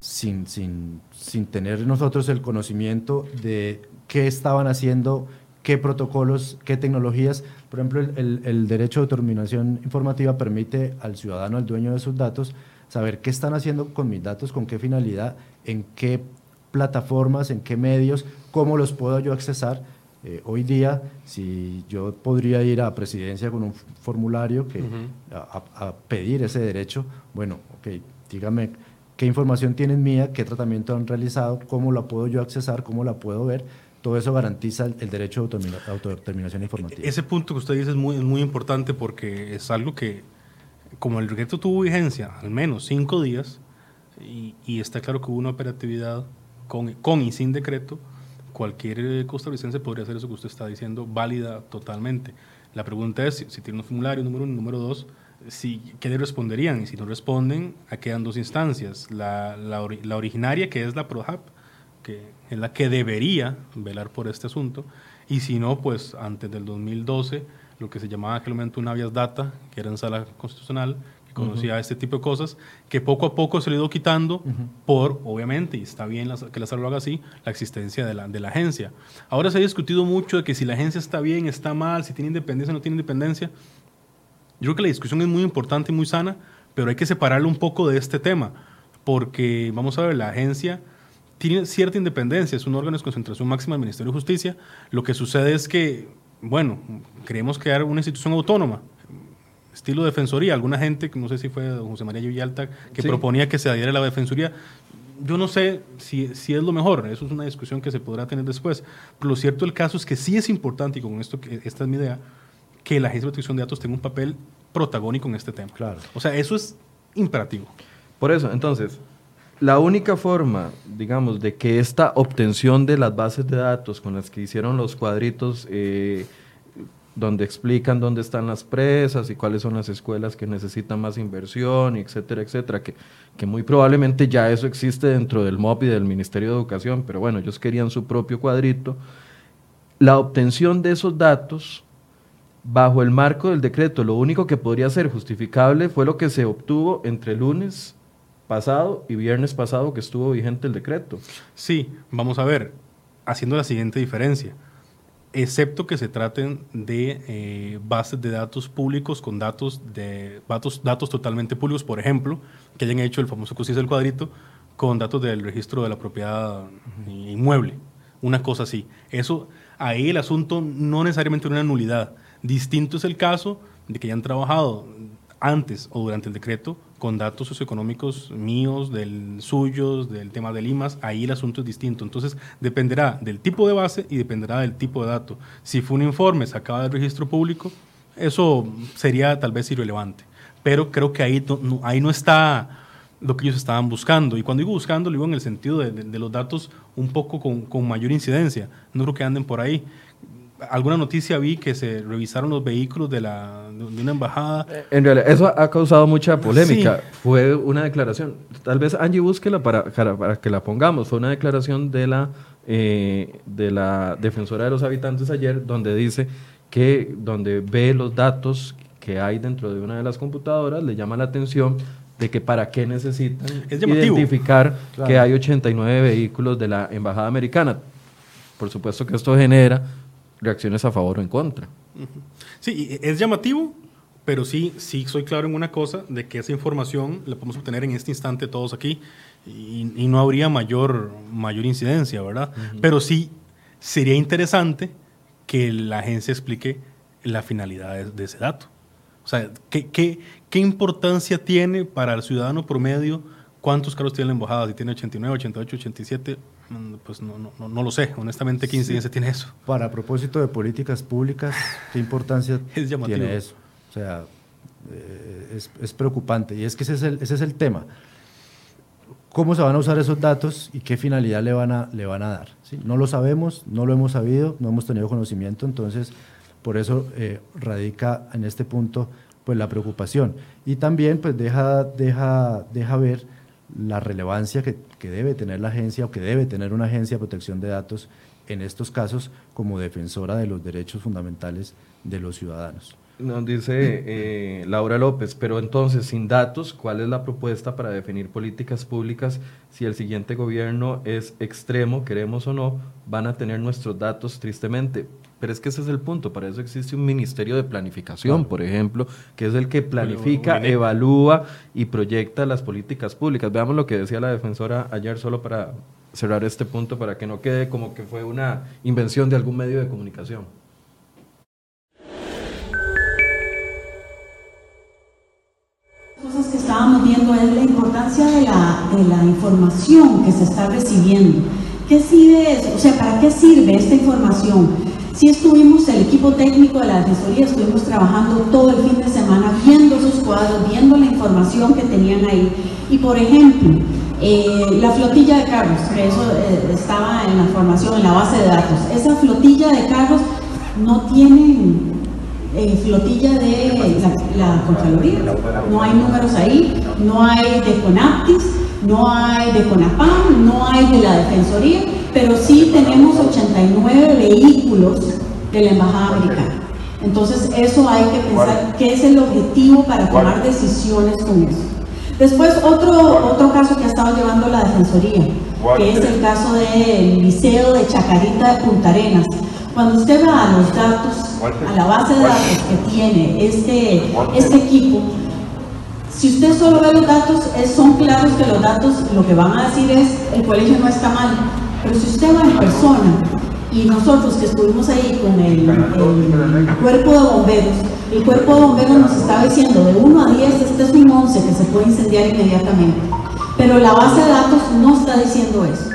sin, sin, sin tener nosotros el conocimiento de qué estaban haciendo, qué protocolos, qué tecnologías. Por ejemplo, el, el, derecho de determinación informativa permite al ciudadano, al dueño de sus datos, saber qué están haciendo con mis datos, con qué finalidad, en qué plataformas, en qué medios, cómo los puedo yo accesar. Eh, hoy día, si yo podría ir a presidencia con un formulario que, a, pedir ese derecho, bueno, ok, dígame qué información tienen mía, qué tratamiento han realizado, cómo la puedo yo accesar, cómo la puedo ver. Todo eso garantiza el, derecho de autodeterminación informativa. Ese punto que usted dice es muy, muy importante porque es algo que, como el decreto tuvo vigencia al menos cinco días, y, y está claro que hubo una operatividad con, con y sin decreto, cualquier costarricense podría hacer eso que usted está diciendo, válida totalmente. La pregunta es si, tiene un formulario, número uno, número dos, si, ¿qué le responderían? Y si no responden, quedan dos instancias. La, la, la, originaria, que es la PROHAP, que es la que debería velar por este asunto, y si no, pues antes del 2012, lo que se llamaba en aquel momento una habeas data, que era en sala constitucional, conocía este tipo de cosas, que poco a poco se le ha ido quitando por, obviamente, y está bien que la SAR lo haga así, la existencia de la, de la agencia. Ahora se ha discutido mucho de que si la agencia está bien, está mal, si tiene independencia o no tiene independencia. Yo creo que la discusión es muy importante y muy sana, pero hay que separarlo un poco de este tema, porque vamos a ver, la agencia tiene cierta independencia, es un órgano de concentración máxima del Ministerio de Justicia. Lo que sucede es que, bueno, queremos crear una institución autónoma, estilo defensoría. Alguna gente, no sé si fue José María Yuyalta, que proponía que se adhiera a la defensoría. Yo no sé si, si, es lo mejor, eso es una discusión que se podrá tener después. Pero lo cierto del caso es que sí es importante, y con esto, esta es mi idea, que la Agencia de Protección de Datos tenga un papel protagónico en este tema. Claro. O sea, eso es imperativo. Por eso, entonces, la única forma, digamos, de que esta obtención de las bases de datos con las que hicieron los cuadritos eh, donde explican dónde están las presas y cuáles son las escuelas que necesitan más inversión, etcétera, etcétera, que, que muy probablemente ya eso existe dentro del MOP y del Ministerio de Educación, pero bueno, ellos querían su propio cuadrito. La obtención de esos datos bajo el marco del decreto, lo único que podría ser justificable fue lo que se obtuvo entre lunes pasado y viernes pasado que estuvo vigente el decreto. Sí, vamos a ver, haciendo la siguiente diferencia excepto que se traten de eh, bases de datos públicos con datos, de, datos, datos totalmente públicos, por ejemplo, que hayan hecho el famoso CUSIS del cuadrito con datos del registro de la propiedad inmueble, una cosa así. Eso, ahí el asunto no necesariamente una nulidad. Distinto es el caso de que hayan trabajado antes o durante el decreto con datos socioeconómicos míos, del suyos, del tema de Limas, ahí el asunto es distinto. Entonces, dependerá del tipo de base y dependerá del tipo de dato. Si fue un informe sacado del registro público, eso sería tal vez irrelevante. Pero creo que ahí no, ahí no está lo que ellos estaban buscando. Y cuando digo buscando, lo digo en el sentido de, los datos un poco con, con mayor incidencia. No creo que anden por ahí alguna noticia vi que se revisaron los vehículos de, la, de una embajada. Eh, en realidad, eso ha causado mucha polémica. Fue una declaración, tal vez Angie búsquela para, para que la pongamos, fue una declaración de la, eh, de la defensora de los habitantes ayer, donde dice que donde ve los datos que hay dentro de una de las computadoras, le llama la atención de que para qué necesitan identificar que hay 89 vehículos de la embajada americana. Por supuesto que esto genera reacciones a favor o en contra. Sí, es llamativo, pero sí, sí soy claro en una cosa, de que esa información la podemos obtener en este instante todos aquí y, no habría mayor, mayor incidencia, ¿verdad? Pero sí sería interesante que la agencia explique la finalidad de, ese dato. O sea, ¿qué, ¿qué, qué, importancia tiene para el ciudadano promedio cuántos carros tiene la embajada? Si tiene 89, 88, 87, Mm, pues no, no, no, lo sé, honestamente, ¿qué incidencia tiene eso? Para propósito de políticas públicas, ¿qué importancia tiene eso? O sea, eh, es, es, preocupante. Y es que ese es, el, ese es el tema. ¿Cómo se van a usar esos datos y qué finalidad le van a, le van a dar? ¿Sí? No lo sabemos, no lo hemos sabido, no hemos tenido conocimiento, entonces por eso eh, radica en este punto pues, la preocupación. Y también pues, deja, deja, deja ver la relevancia que, debe tener la agencia o que debe tener una agencia de protección de datos en estos casos como defensora de los derechos fundamentales de los ciudadanos. Nos dice eh, Laura López, pero entonces, sin datos, ¿cuál es la propuesta para definir políticas públicas si el siguiente gobierno es extremo, queremos o no, van a tener nuestros datos tristemente? Pero es que ese es el punto, para eso existe un ministerio de planificación, por ejemplo, que es el que planifica, evalúa y proyecta las políticas públicas. Veamos lo que decía la defensora ayer, solo para cerrar este punto, para que no quede como que fue una invención de algún medio de comunicación. cosas que estábamos viendo es la importancia de la, de la información que se está recibiendo. ¿Qué sirve O sea, ¿para qué sirve esta información? Si estuvimos, el equipo técnico de la Defensoría, estuvimos trabajando todo el fin de semana viendo esos cuadros, viendo la información que tenían ahí. Y por ejemplo, eh, la flotilla de carros, que eso eh, estaba en la formación, en la base de datos. Esa flotilla de carros no tienen eh, flotilla de la, Contraloría. No hay números ahí, no hay de CONAPTIS, no hay de CONAPAM, no hay de la Defensoría, pero sí tenemos 89 vehículos de la Embajada Americana. Entonces eso hay que pensar qué es el objetivo para tomar decisiones con eso. Después otro, otro caso que ha estado llevando la Defensoría, que es el caso del Liceo de Chacarita de Punta Arenas. Cuando usted va a los datos a la base de datos que tiene este, este equipo, si usted solo ve los datos, son claros que los datos lo que van a decir es el colegio no está mal. Pero si usted va en persona y nosotros que estuvimos ahí con el, cuerpo de bomberos, el cuerpo de bomberos nos estaba diciendo de 1 a 10, este es un 11 que se puede incendiar inmediatamente. Pero la base de datos no está diciendo eso.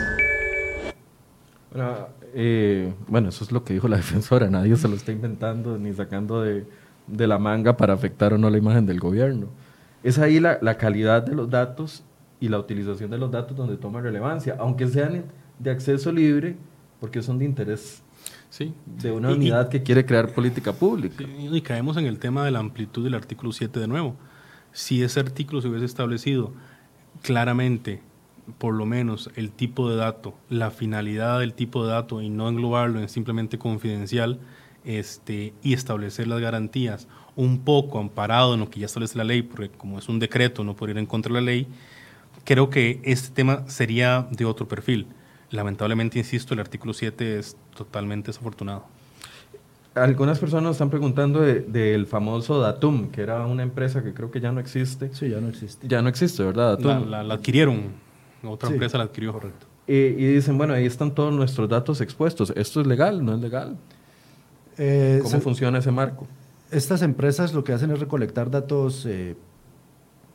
Eh, bueno, eso es lo que dijo la defensora, nadie se lo está inventando ni sacando de, la manga para afectar o no la imagen del gobierno. Es ahí la, calidad de los datos y la utilización de los datos donde toma relevancia, aunque sean de acceso libre, porque son de interés sí. de una unidad que quiere crear política pública. Y, caemos en el tema de la amplitud del artículo 7 de nuevo. Si ese artículo se hubiese establecido claramente por lo menos el tipo de dato, la finalidad del tipo de dato y no englobarlo en simplemente confidencial este, y establecer las garantías un poco amparado en lo que ya establece la ley, porque como es un decreto no puede ir en contra de la ley, creo que este tema sería de otro perfil. Lamentablemente, insisto, el artículo 7 es totalmente desafortunado. Algunas personas están preguntando del famoso Datum, que era una empresa que creo que ya no existe. Sí, ya no existe. Ya no existe, ¿verdad? Datum. la adquirieron otra empresa la adquirió. Correcto. Y, dicen, bueno, ahí están todos nuestros datos expuestos. ¿Esto es legal? ¿No es legal? Eh, ¿Cómo funciona ese marco? Estas empresas lo que hacen es recolectar datos eh,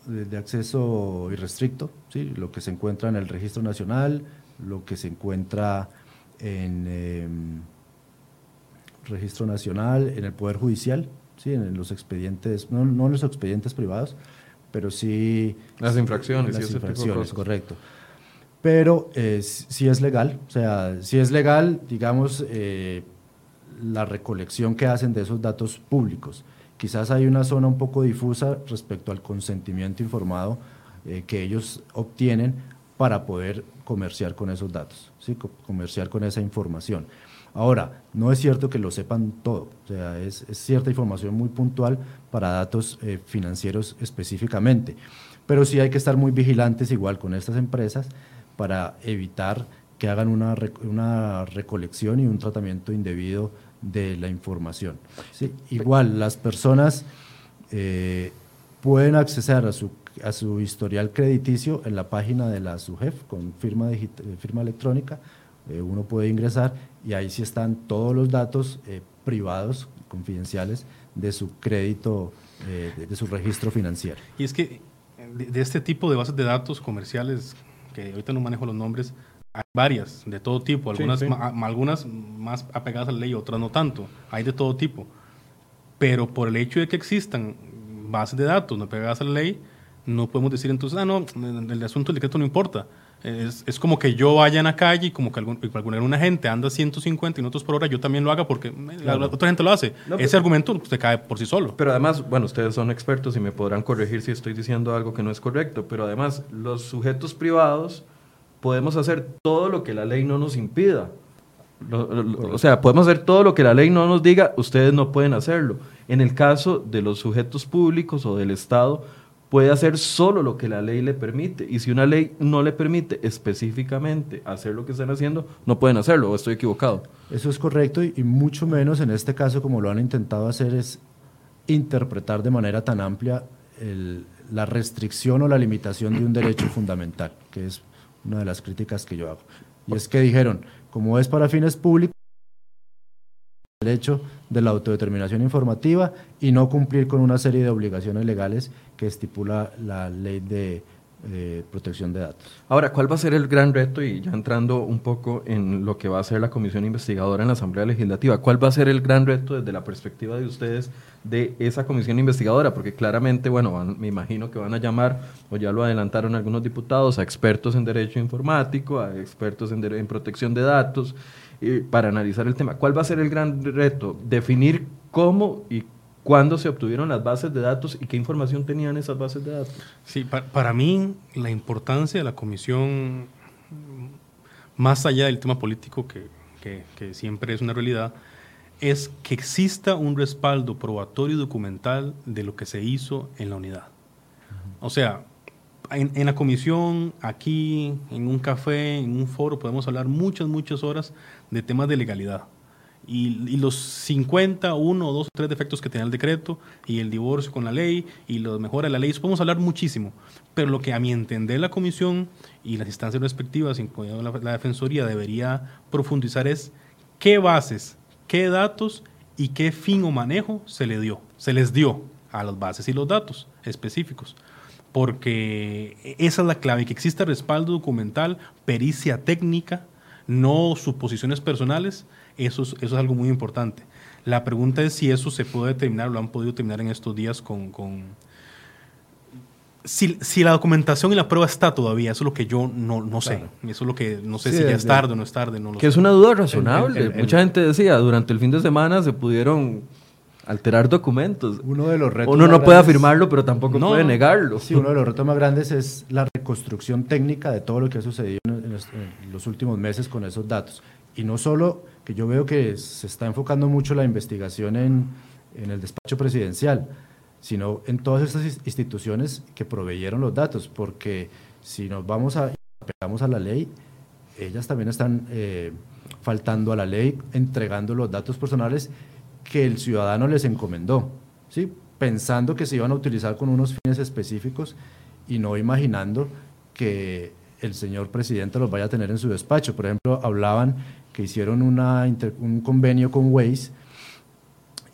de, acceso irrestricto, ¿sí? lo que se encuentra en el registro nacional, lo que se encuentra en em, registro nacional, en el Poder Judicial, ¿sí? en los expedientes, no, no en los expedientes privados, pero sí... Las infracciones. Las infracciones, correcto pero eh, si es legal, o sea, si es legal, digamos, eh, la recolección que hacen de esos datos públicos. Quizás hay una zona un poco difusa respecto al consentimiento informado eh, que ellos obtienen para poder comerciar con esos datos, ¿sí? comerciar con esa información. Ahora, no es cierto que lo sepan todo, o sea, es, es cierta información muy puntual para datos financieros específicamente, pero sí hay que estar muy vigilantes igual con estas empresas para evitar que hagan una, una recolección y un tratamiento indebido de la información. ¿sí? Igual, las personas eh, pueden acceder a su, a su historial crediticio en la página de la SUGEF con firma, firma electrónica. Eh, uno puede ingresar y ahí sí están todos los datos eh, privados, confidenciales, de su crédito, de, de, su registro financiero. Y es que de este tipo de bases de datos comerciales ahorita no manejo los nombres, hay varias, de todo tipo, algunas, algunas más apegadas a la ley, otras no tanto, hay de todo tipo. Pero por el hecho de que existan bases de datos no apegadas a la ley, no podemos decir entonces, ah, no, el asunto del decreto no importa. Es, es, como que yo vaya en la calle y como que algún, una gente anda 150 minutos por hora, yo también lo haga porque la, otra gente lo hace. Ese argumento se cae por sí solo. Pero además, bueno, ustedes son expertos y me podrán corregir si estoy diciendo algo que no es correcto, pero además los sujetos privados podemos hacer todo lo que la ley no nos impida. O sea, podemos hacer todo lo que la ley no nos diga, ustedes no pueden hacerlo. En el caso de los sujetos públicos o del Estado, puede hacer solo lo que la ley le permite. Y si una ley no le permite específicamente hacer lo que están haciendo, no pueden hacerlo, o estoy equivocado. Eso es correcto y, mucho menos en este caso como lo han intentado hacer es interpretar de manera tan amplia la restricción o la limitación de un derecho fundamental, que es una de las críticas que yo hago. Y es que dijeron, como es para fines públicos, el derecho de la autodeterminación informativa y no cumplir con una serie de obligaciones legales que estipula la ley de protección de datos. Ahora, ¿cuál va a ser el gran reto? Y ya entrando un poco en lo que va a ser la comisión investigadora en la Asamblea Legislativa, ¿cuál va a ser el gran reto desde la perspectiva de ustedes de esa comisión investigadora? Porque claramente, bueno, me imagino que van a llamar, o ya lo adelantaron algunos diputados, a expertos en derecho informático, a expertos en, protección de datos, eh, para analizar el tema. ¿Cuál va a ser el gran reto? Definir cómo y cuándo se obtuvieron las bases de datos y qué información tenían esas bases de datos. Sí, para, mí la importancia de la comisión, más allá del tema político que, que, siempre es una realidad, es que exista un respaldo probatorio y documental de lo que se hizo en la unidad. O sea, en, en, la comisión, aquí, en un café, en un foro, podemos hablar muchas, muchas horas de temas de legalidad y, los 50, uno, dos o tres defectos que tenía el decreto y el divorcio con la ley y lo mejora de la ley, eso podemos hablar muchísimo. Pero lo que a mi entender la comisión y las instancias respectivas, incluyendo la, la Defensoría, debería profundizar es qué bases, qué datos y qué fin o manejo se le dio, se les dio a las bases y los datos específicos. Porque esa es la clave, que exista respaldo documental, pericia técnica, no suposiciones personales eso es, eso es algo muy importante. La pregunta es si eso se puede determinar, lo han podido determinar en estos días con... con si, si, la documentación y la prueba está todavía, eso es lo que yo no, no sé. Eso es lo que no sé si ya es tarde o no es tarde. No que es una duda razonable. Mucha gente decía, durante el fin de semana se pudieron alterar documentos. Uno de los retos Uno no puede afirmarlo, pero tampoco puede negarlo. Sí, uno de los retos más grandes es la reconstrucción técnica de todo lo que ha sucedido en los últimos meses con esos datos. Y no solo que yo veo que se está enfocando mucho la investigación en, en el despacho presidencial, sino en todas estas instituciones que proveyeron los datos, porque si nos vamos a pegamos a la ley, ellas también están eh, faltando a la ley, entregando los datos personales que el ciudadano les encomendó, ¿sí? pensando que se iban a utilizar con unos fines específicos y no imaginando que el señor presidente los vaya a tener en su despacho. Por ejemplo, hablaban que hicieron una un convenio con Waze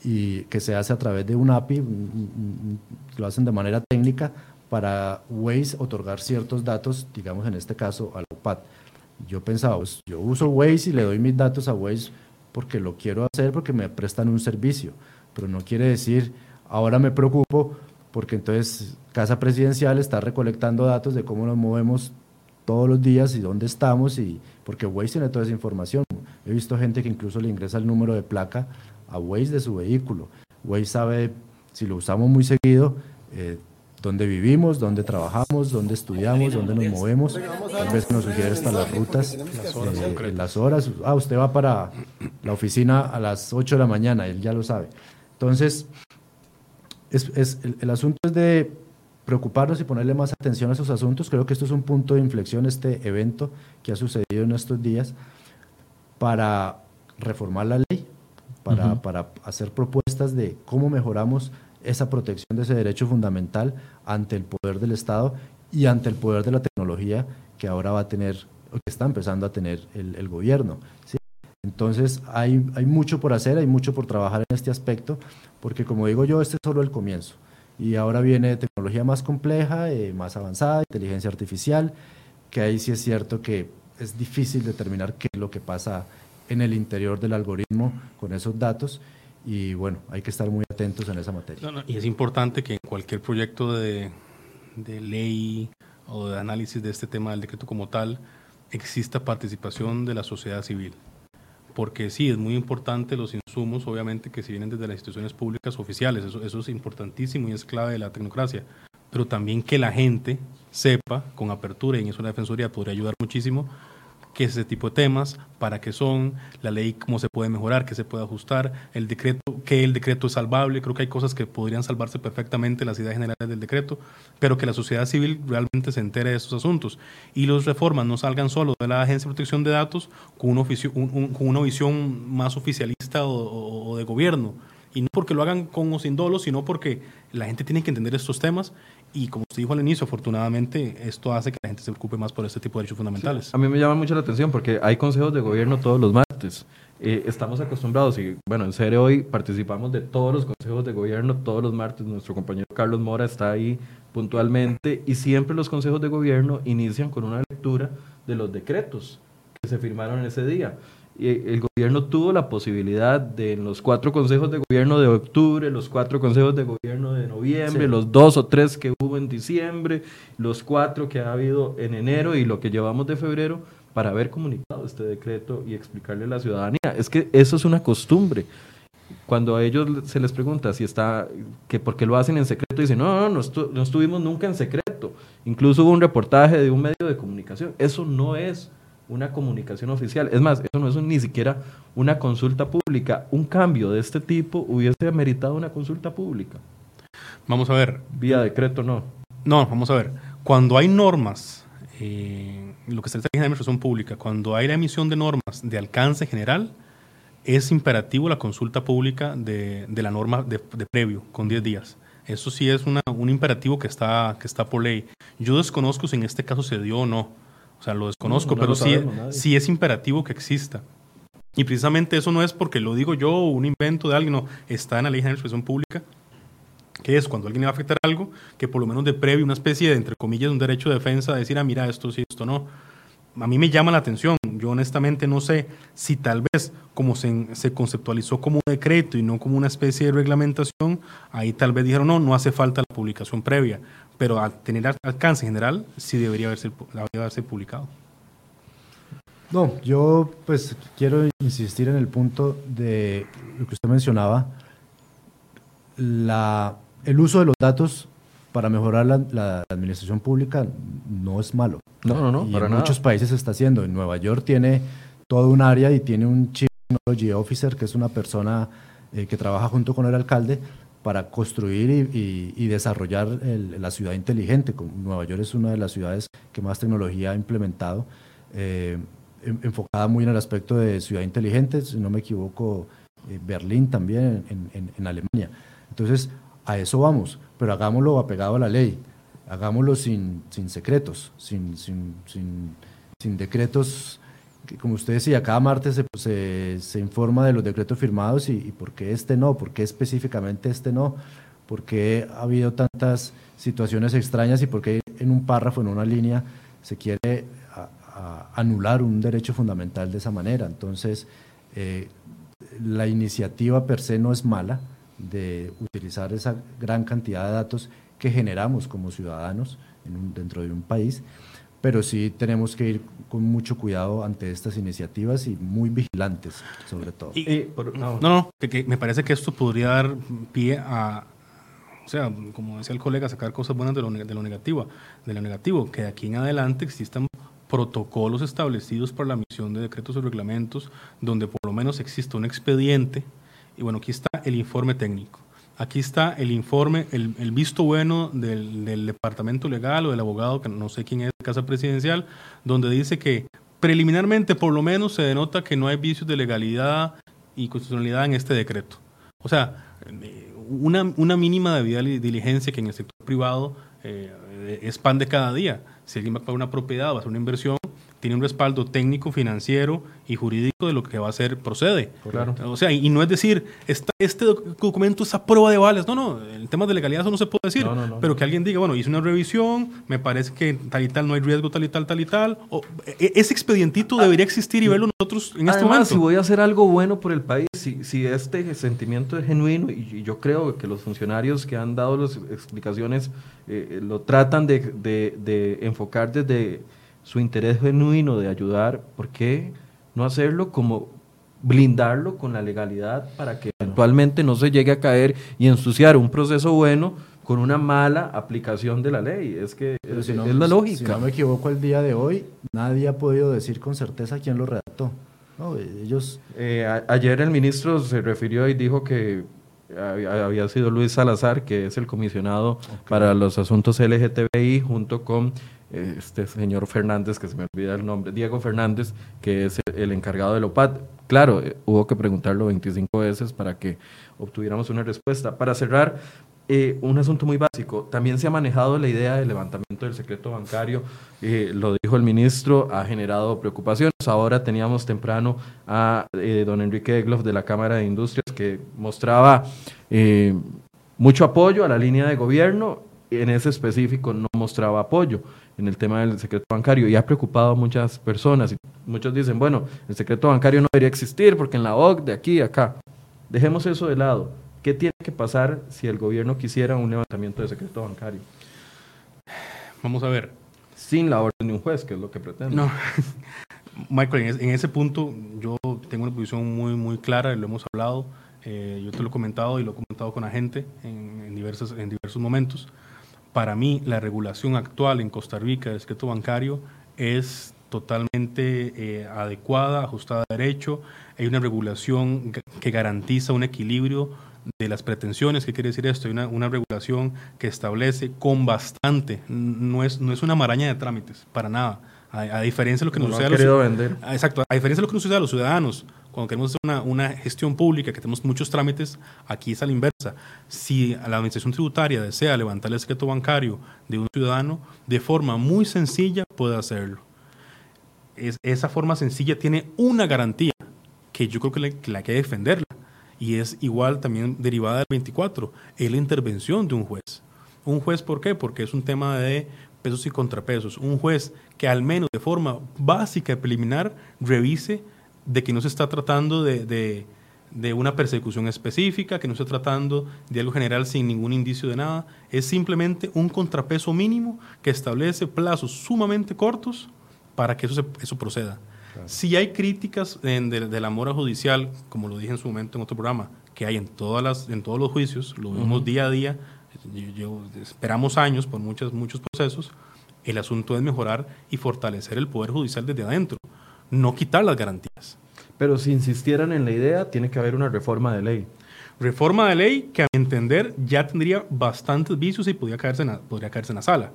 y que se hace a través de un API, lo hacen de manera técnica para Waze otorgar ciertos datos, digamos en este caso al UPAD. Yo pensaba, pues, yo uso Waze y le doy mis datos a Waze porque lo quiero hacer, porque me prestan un servicio, pero no quiere decir, ahora me preocupo porque entonces Casa Presidencial está recolectando datos de cómo nos movemos todos los días y dónde estamos, y porque Waze tiene toda esa información. He visto gente que incluso le ingresa el número de placa a Waze de su vehículo. Waze sabe, si lo usamos muy seguido, eh, dónde vivimos, dónde trabajamos, dónde estudiamos, dónde nos movemos. Tal vez nos sugiere hasta las rutas, eh, las horas. Ah, usted va para la oficina a las 8 de la mañana, él ya lo sabe. Entonces, es, el asunto es de preocuparnos y ponerle más atención a esos asuntos. Creo que esto es un punto de inflexión, este evento que ha sucedido en estos días, para reformar la ley, para, para hacer propuestas de cómo mejoramos esa protección de ese derecho fundamental ante el poder del Estado y ante el poder de la tecnología que ahora va a tener, o que está empezando a tener el, el gobierno. ¿sí? Entonces hay, hay mucho por hacer, hay mucho por trabajar en este aspecto, porque como digo yo, este es solo el comienzo. Y ahora viene tecnología más compleja, eh, más avanzada, inteligencia artificial, que ahí sí es cierto que es difícil determinar qué es lo que pasa en el interior del algoritmo con esos datos. Y bueno, hay que estar muy atentos en esa materia. y es importante que en cualquier proyecto de, de ley o de análisis de este tema del decreto como tal, exista participación de la sociedad civil porque sí, es muy importante los insumos, obviamente, que se vienen desde las instituciones públicas oficiales, eso, eso es importantísimo y es clave de la tecnocracia, pero también que la gente sepa con apertura, y en eso la Defensoría podría ayudar muchísimo, qué es ese tipo de temas, para qué son, la ley cómo se puede mejorar, qué se puede ajustar, el decreto, qué el decreto es salvable. Creo que hay cosas que podrían salvarse perfectamente las ideas generales del decreto, pero que la sociedad civil realmente se entere de esos asuntos. Y los reformas no salgan solo de la Agencia de Protección de Datos con una, con una visión más oficialista o, de gobierno. Y no porque lo hagan con o sin dolo, sino porque la gente tiene que entender estos temas y como usted dijo al inicio, afortunadamente esto hace que la gente se preocupe más por este tipo de derechos fundamentales. a mí me llama mucho la atención porque hay consejos de gobierno todos los martes. Eh, estamos acostumbrados y bueno, en serio hoy participamos de todos los consejos de gobierno todos los martes. Nuestro compañero Carlos Mora está ahí puntualmente y siempre los consejos de gobierno inician con una lectura de los decretos que se firmaron ese día el gobierno tuvo la posibilidad de en los cuatro consejos de gobierno de octubre, los cuatro consejos de gobierno de noviembre, los dos o tres que hubo en diciembre, los cuatro que ha habido en enero y lo que llevamos de febrero, para haber comunicado este decreto y explicarle a la ciudadanía. Es que eso es una costumbre. Cuando a ellos se les pregunta si está, que por qué lo hacen en secreto, dicen, no, no, no, no estuvimos nunca en secreto. Incluso hubo un reportaje de un medio de comunicación. Eso no es una comunicación oficial. Es más, eso no es ni siquiera una consulta pública. Un cambio de este tipo hubiese meritado una consulta pública. Vamos a ver. Vía decreto no. No, vamos a ver. Cuando hay normas, eh, lo que se trata de la administración pública, cuando hay la emisión de normas de alcance general, es imperativo la consulta pública de, la norma de, previo, con 10 días. Eso sí es una, un imperativo que está, que está por ley. Yo desconozco si en este caso se dio o no o sea, lo desconozco, pero sí, sí es imperativo que exista. Y precisamente eso no es porque lo digo yo o un invento de alguien, no, está en la ley de expresión pública, que es cuando alguien le va a afectar algo, que por lo menos de previo una especie de, entre comillas, un derecho de defensa, de decir, ah, mira, esto sí, esto no. A mí me llama la atención, yo honestamente no sé si tal vez como se, se conceptualizó como un decreto y no como una especie de reglamentación, ahí tal vez dijeron, no, no hace falta la publicación previa pero al tener alcance general sí debería haberse, haberse publicado. No, yo pues quiero insistir en el punto de lo que usted mencionaba, la, el uso de los datos para mejorar la, administración pública no es malo. No, no, no. Y en muchos países se está haciendo. En Nueva York tiene todo un área y tiene un Chief Technology Officer, que es una persona eh, que trabaja junto con el alcalde para construir y, desarrollar la ciudad inteligente. Nueva York es una de las ciudades que más tecnología ha implementado, eh, enfocada muy en el aspecto de ciudad inteligente, si no me equivoco, eh, Berlín también en, Alemania. Entonces, a eso vamos, pero hagámoslo apegado a la ley, hagámoslo sin, secretos, sin decretos como usted decía, cada martes se, se, informa de los decretos firmados y, por qué este no, por qué específicamente este no, por qué ha habido tantas situaciones extrañas y por qué en un párrafo, en una línea, se quiere anular un derecho fundamental de esa manera. Entonces, eh, la iniciativa per se no es mala de utilizar esa gran cantidad de datos que generamos como ciudadanos dentro de un país pero sí tenemos que ir con mucho cuidado ante estas iniciativas y muy vigilantes, sobre todo. no, no, que, me parece que esto podría dar pie a, o sea, como decía el colega, sacar cosas buenas de lo, de lo, negativo, de lo negativo, que de aquí en adelante existan protocolos establecidos para la emisión de decretos o reglamentos, donde por lo menos exista un expediente, y bueno, aquí está el informe técnico Aquí está el informe, el, visto bueno del, departamento legal o del abogado, que no sé quién es de Casa Presidencial, donde dice que preliminarmente por lo menos se denota que no hay vicios de legalidad y constitucionalidad en este decreto. O sea, una, mínima debida diligencia que en el sector privado eh, es pan de cada día. Si alguien va a pagar una propiedad o va a hacer una inversión, tiene un respaldo técnico, financiero y jurídico de lo que va a hacer procede. Claro. O sea, y, no es decir, este documento es a prueba de vales. No, no, en temas de legalidad eso no se puede decir. pero que alguien diga, bueno, hice una revisión, me parece que tal y tal no hay riesgo, tal y tal, tal y tal. O, e, ese expedientito debería existir y verlo nosotros en este momento. si voy a hacer algo bueno por el país, si, si este sentimiento es genuino, y, yo creo que los funcionarios que han dado las explicaciones eh, lo tratan de, de, de enfocar desde su interés genuino de ayudar, ¿por qué no hacerlo como blindarlo con la legalidad para que eventualmente no se llegue a caer y ensuciar un proceso bueno con una mala aplicación de la ley. Es que es, si no, es la lógica. Si no me equivoco, el día de hoy nadie ha podido decir con certeza quién lo redactó. No, ellos... Eh, a- ayer el ministro se refirió y dijo que había sido Luis Salazar, que es el comisionado para los asuntos LGTBI, junto con este señor Fernández, que se me olvida el nombre, Diego Fernández, que es el, encargado del OPAT. Claro, eh, hubo que preguntarlo 25 veces para que obtuviéramos una respuesta. Para cerrar, eh, un asunto muy básico. También se ha manejado la idea del levantamiento del secreto bancario. eh, lo dijo el ministro, ha generado preocupaciones. Ahora teníamos temprano a eh, don Enrique Egloff de la Cámara de Industrias que mostraba eh, mucho apoyo a la línea de gobierno. En ese específico no mostraba apoyo en el tema del secreto bancario y ha preocupado a muchas personas. Y muchos dicen, bueno, el secreto bancario no debería existir porque en la OCDE, aquí, acá. Dejemos eso de lado. ¿Qué tiene que pasar si el gobierno quisiera un levantamiento de secreto bancario? Vamos a ver. Sin la orden de un juez, que es lo que pretende. No, Michael, en ese punto yo tengo una posición muy, muy clara, lo hemos hablado, eh, yo te lo he comentado y lo he comentado con la gente en, en diversos, en diversos momentos. Para mí, la regulación actual en Costa Rica del secreto bancario es totalmente eh, adecuada, ajustada a derecho. Hay una regulación que- garantiza un equilibrio de las pretensiones. ¿Qué quiere decir esto? Hay una, una regulación que establece con bastante, no es, no es una maraña de trámites, para nada. A, a diferencia de lo que No nos sucede a los- querido vender. Exacto, a diferencia de lo que nos sucede a los ciudadanos, cuando queremos hacer una, una gestión pública, que tenemos muchos trámites, aquí es a la inversa. Si la administración tributaria desea levantar el secreto bancario de un ciudadano, de forma muy sencilla puede hacerlo. Es- esa forma sencilla tiene una garantía que yo creo que, le- que la hay que defenderla y es igual también derivada del 24, es la intervención de un juez. Un juez, ¿por qué? Porque es un tema de pesos y contrapesos. Un juez que al menos de forma básica y preliminar revise de que no se está tratando de, de- de una persecución específica, que no se está tratando de algo general sin ningún indicio de nada. Es simplemente un contrapeso mínimo que establece plazos sumamente cortos para que eso, se- eso proceda. Si hay críticas en- de, de la mora judicial, como lo dije en su momento en otro programa, que hay en, todas las, en todos los juicios, lo vemos día a día, yo- yo- esperamos años por muchos, muchos procesos, el asunto es mejorar y fortalecer el Poder Judicial desde adentro, no quitar las garantías. Pero si insistieran en la idea, tiene que haber una reforma de ley. Reforma de ley que a mi entender ya tendría bastantes vicios y podría caerse en la, podría caerse en la sala.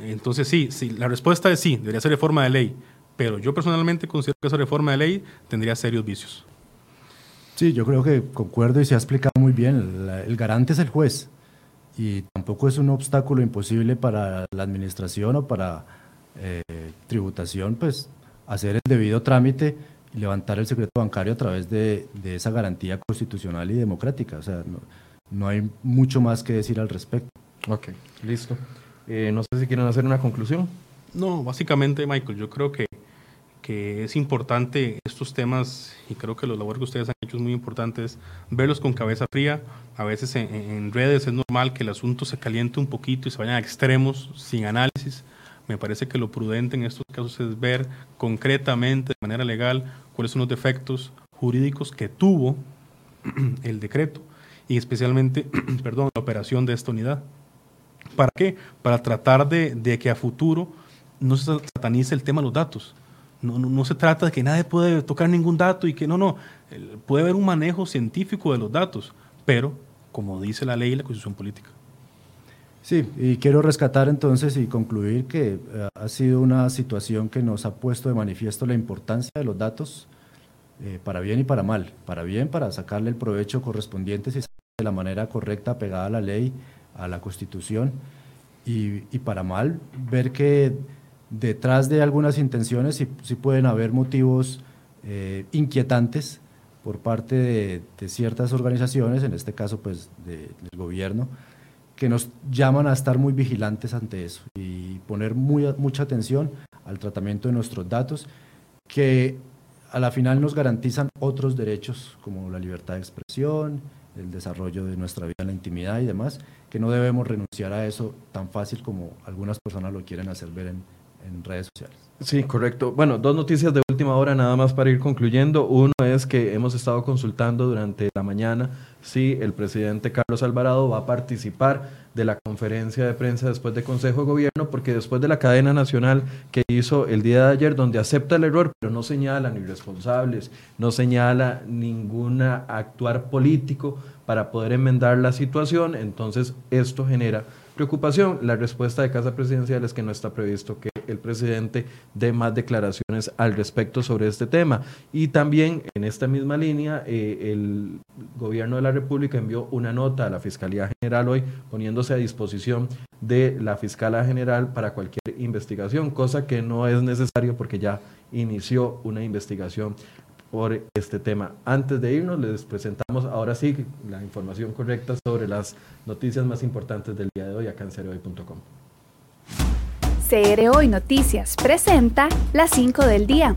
Entonces sí, sí, la respuesta es sí, debería ser reforma de ley, pero yo personalmente considero que esa reforma de ley tendría serios vicios. Sí, yo creo que concuerdo y se ha explicado muy bien. El, el garante es el juez y tampoco es un obstáculo imposible para la administración o para eh, tributación, pues hacer el debido trámite y levantar el secreto bancario a través de, de esa garantía constitucional y democrática. O sea, no, no hay mucho más que decir al respecto. Ok, listo. Eh, no sé si quieren hacer una conclusión. No, básicamente, Michael, yo creo que, que es importante estos temas, y creo que los labores que ustedes han hecho es muy importante, es verlos con cabeza fría. A veces en, en redes es normal que el asunto se caliente un poquito y se vayan a extremos sin análisis. Me parece que lo prudente en estos casos es ver concretamente, de manera legal, cuáles son los defectos jurídicos que tuvo el decreto y especialmente, perdón, la operación de esta unidad. ¿Para qué? Para tratar de, que a futuro no se satanice el tema de los datos. No, no, no se trata de que nadie puede tocar ningún dato y que no, no. Puede haber un manejo científico de los datos, pero como dice la ley y la constitución política. Sí, y quiero rescatar entonces y concluir que eh, ha sido una situación que nos ha puesto de manifiesto la importancia de los datos eh, para bien y para mal. Para bien, para sacarle el provecho correspondiente si de la manera correcta, pegada a la ley, a la Constitución, y, para mal, ver que detrás de algunas intenciones sí, pueden haber motivos eh, inquietantes por parte de, de ciertas organizaciones, en este caso pues de- del gobierno, que nos llaman a estar muy vigilantes ante eso y poner mucha atención al tratamiento de nuestros datos, que a la final nos garantizan otros derechos como la libertad de expresión, el desarrollo de nuestra vida en la intimidad y demás, que no debemos renunciar a eso tan fácil como algunas personas lo quieren hacer ver en, en redes sociales. Sí, correcto. Bueno, dos noticias de última hora nada más para ir concluyendo. Uno es que hemos estado consultando durante la mañana si el presidente Carlos Alvarado va a participar de la conferencia de prensa después del Consejo de Gobierno, porque después de la cadena nacional que hizo el día de ayer, donde acepta el error, pero no señala ni responsables, no señala ninguna actuar político para poder enmendar la situación, entonces esto genera preocupación. La respuesta de Casa Presidencial es que no está previsto que el presidente dé más declaraciones al respecto sobre este tema. Y también en esta misma línea, eh, el gobierno de la República envió una nota a la Fiscalía General hoy poniéndose a disposición de la Fiscalía General para cualquier investigación, cosa que no es necesario porque ya inició una investigación por este tema. Antes de irnos, les presentamos ahora sí la información correcta sobre las noticias más importantes del día de hoy a cancerohoy.com. CR Hoy Noticias presenta las 5 del día.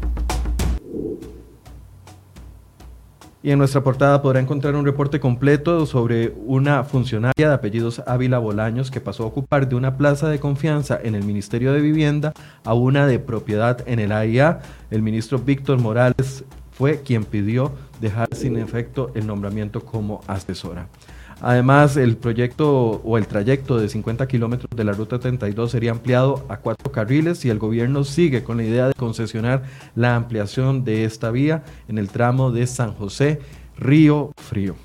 Y en nuestra portada podrá encontrar un reporte completo sobre una funcionaria de apellidos Ávila Bolaños que pasó a ocupar de una plaza de confianza en el Ministerio de Vivienda a una de propiedad en el AIA. El ministro Víctor Morales fue quien pidió dejar sin efecto el nombramiento como asesora. Además, el proyecto o el trayecto de 50 kilómetros de la Ruta 32 sería ampliado a cuatro carriles y el gobierno sigue con la idea de concesionar la ampliación de esta vía en el tramo de San José, Río Frío.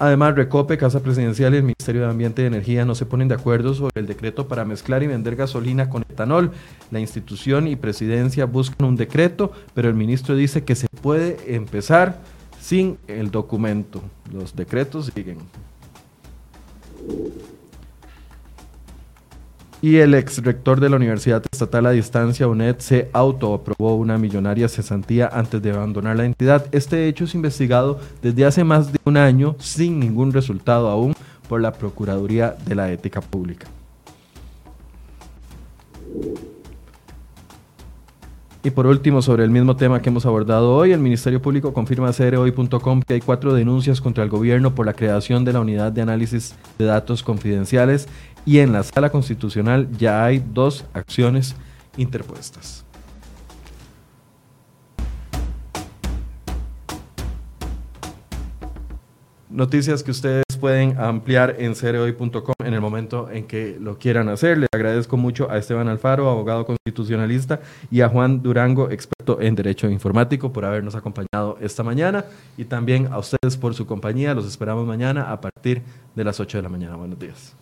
Además, Recope, Casa Presidencial y el Ministerio de Ambiente y Energía no se ponen de acuerdo sobre el decreto para mezclar y vender gasolina con etanol. La institución y presidencia buscan un decreto, pero el ministro dice que se puede empezar sin el documento. Los decretos siguen. Y el ex rector de la Universidad Estatal a Distancia, UNED, se autoaprobó una millonaria cesantía antes de abandonar la entidad. Este hecho es investigado desde hace más de un año sin ningún resultado aún por la Procuraduría de la Ética Pública. Y por último, sobre el mismo tema que hemos abordado hoy, el Ministerio Público confirma a CROI.com que hay cuatro denuncias contra el gobierno por la creación de la unidad de análisis de datos confidenciales y en la sala constitucional ya hay dos acciones interpuestas. Noticias que ustedes pueden ampliar en cereoy.com en el momento en que lo quieran hacer. Les agradezco mucho a Esteban Alfaro, abogado constitucionalista, y a Juan Durango, experto en Derecho Informático, por habernos acompañado esta mañana. Y también a ustedes por su compañía. Los esperamos mañana a partir de las 8 de la mañana. Buenos días.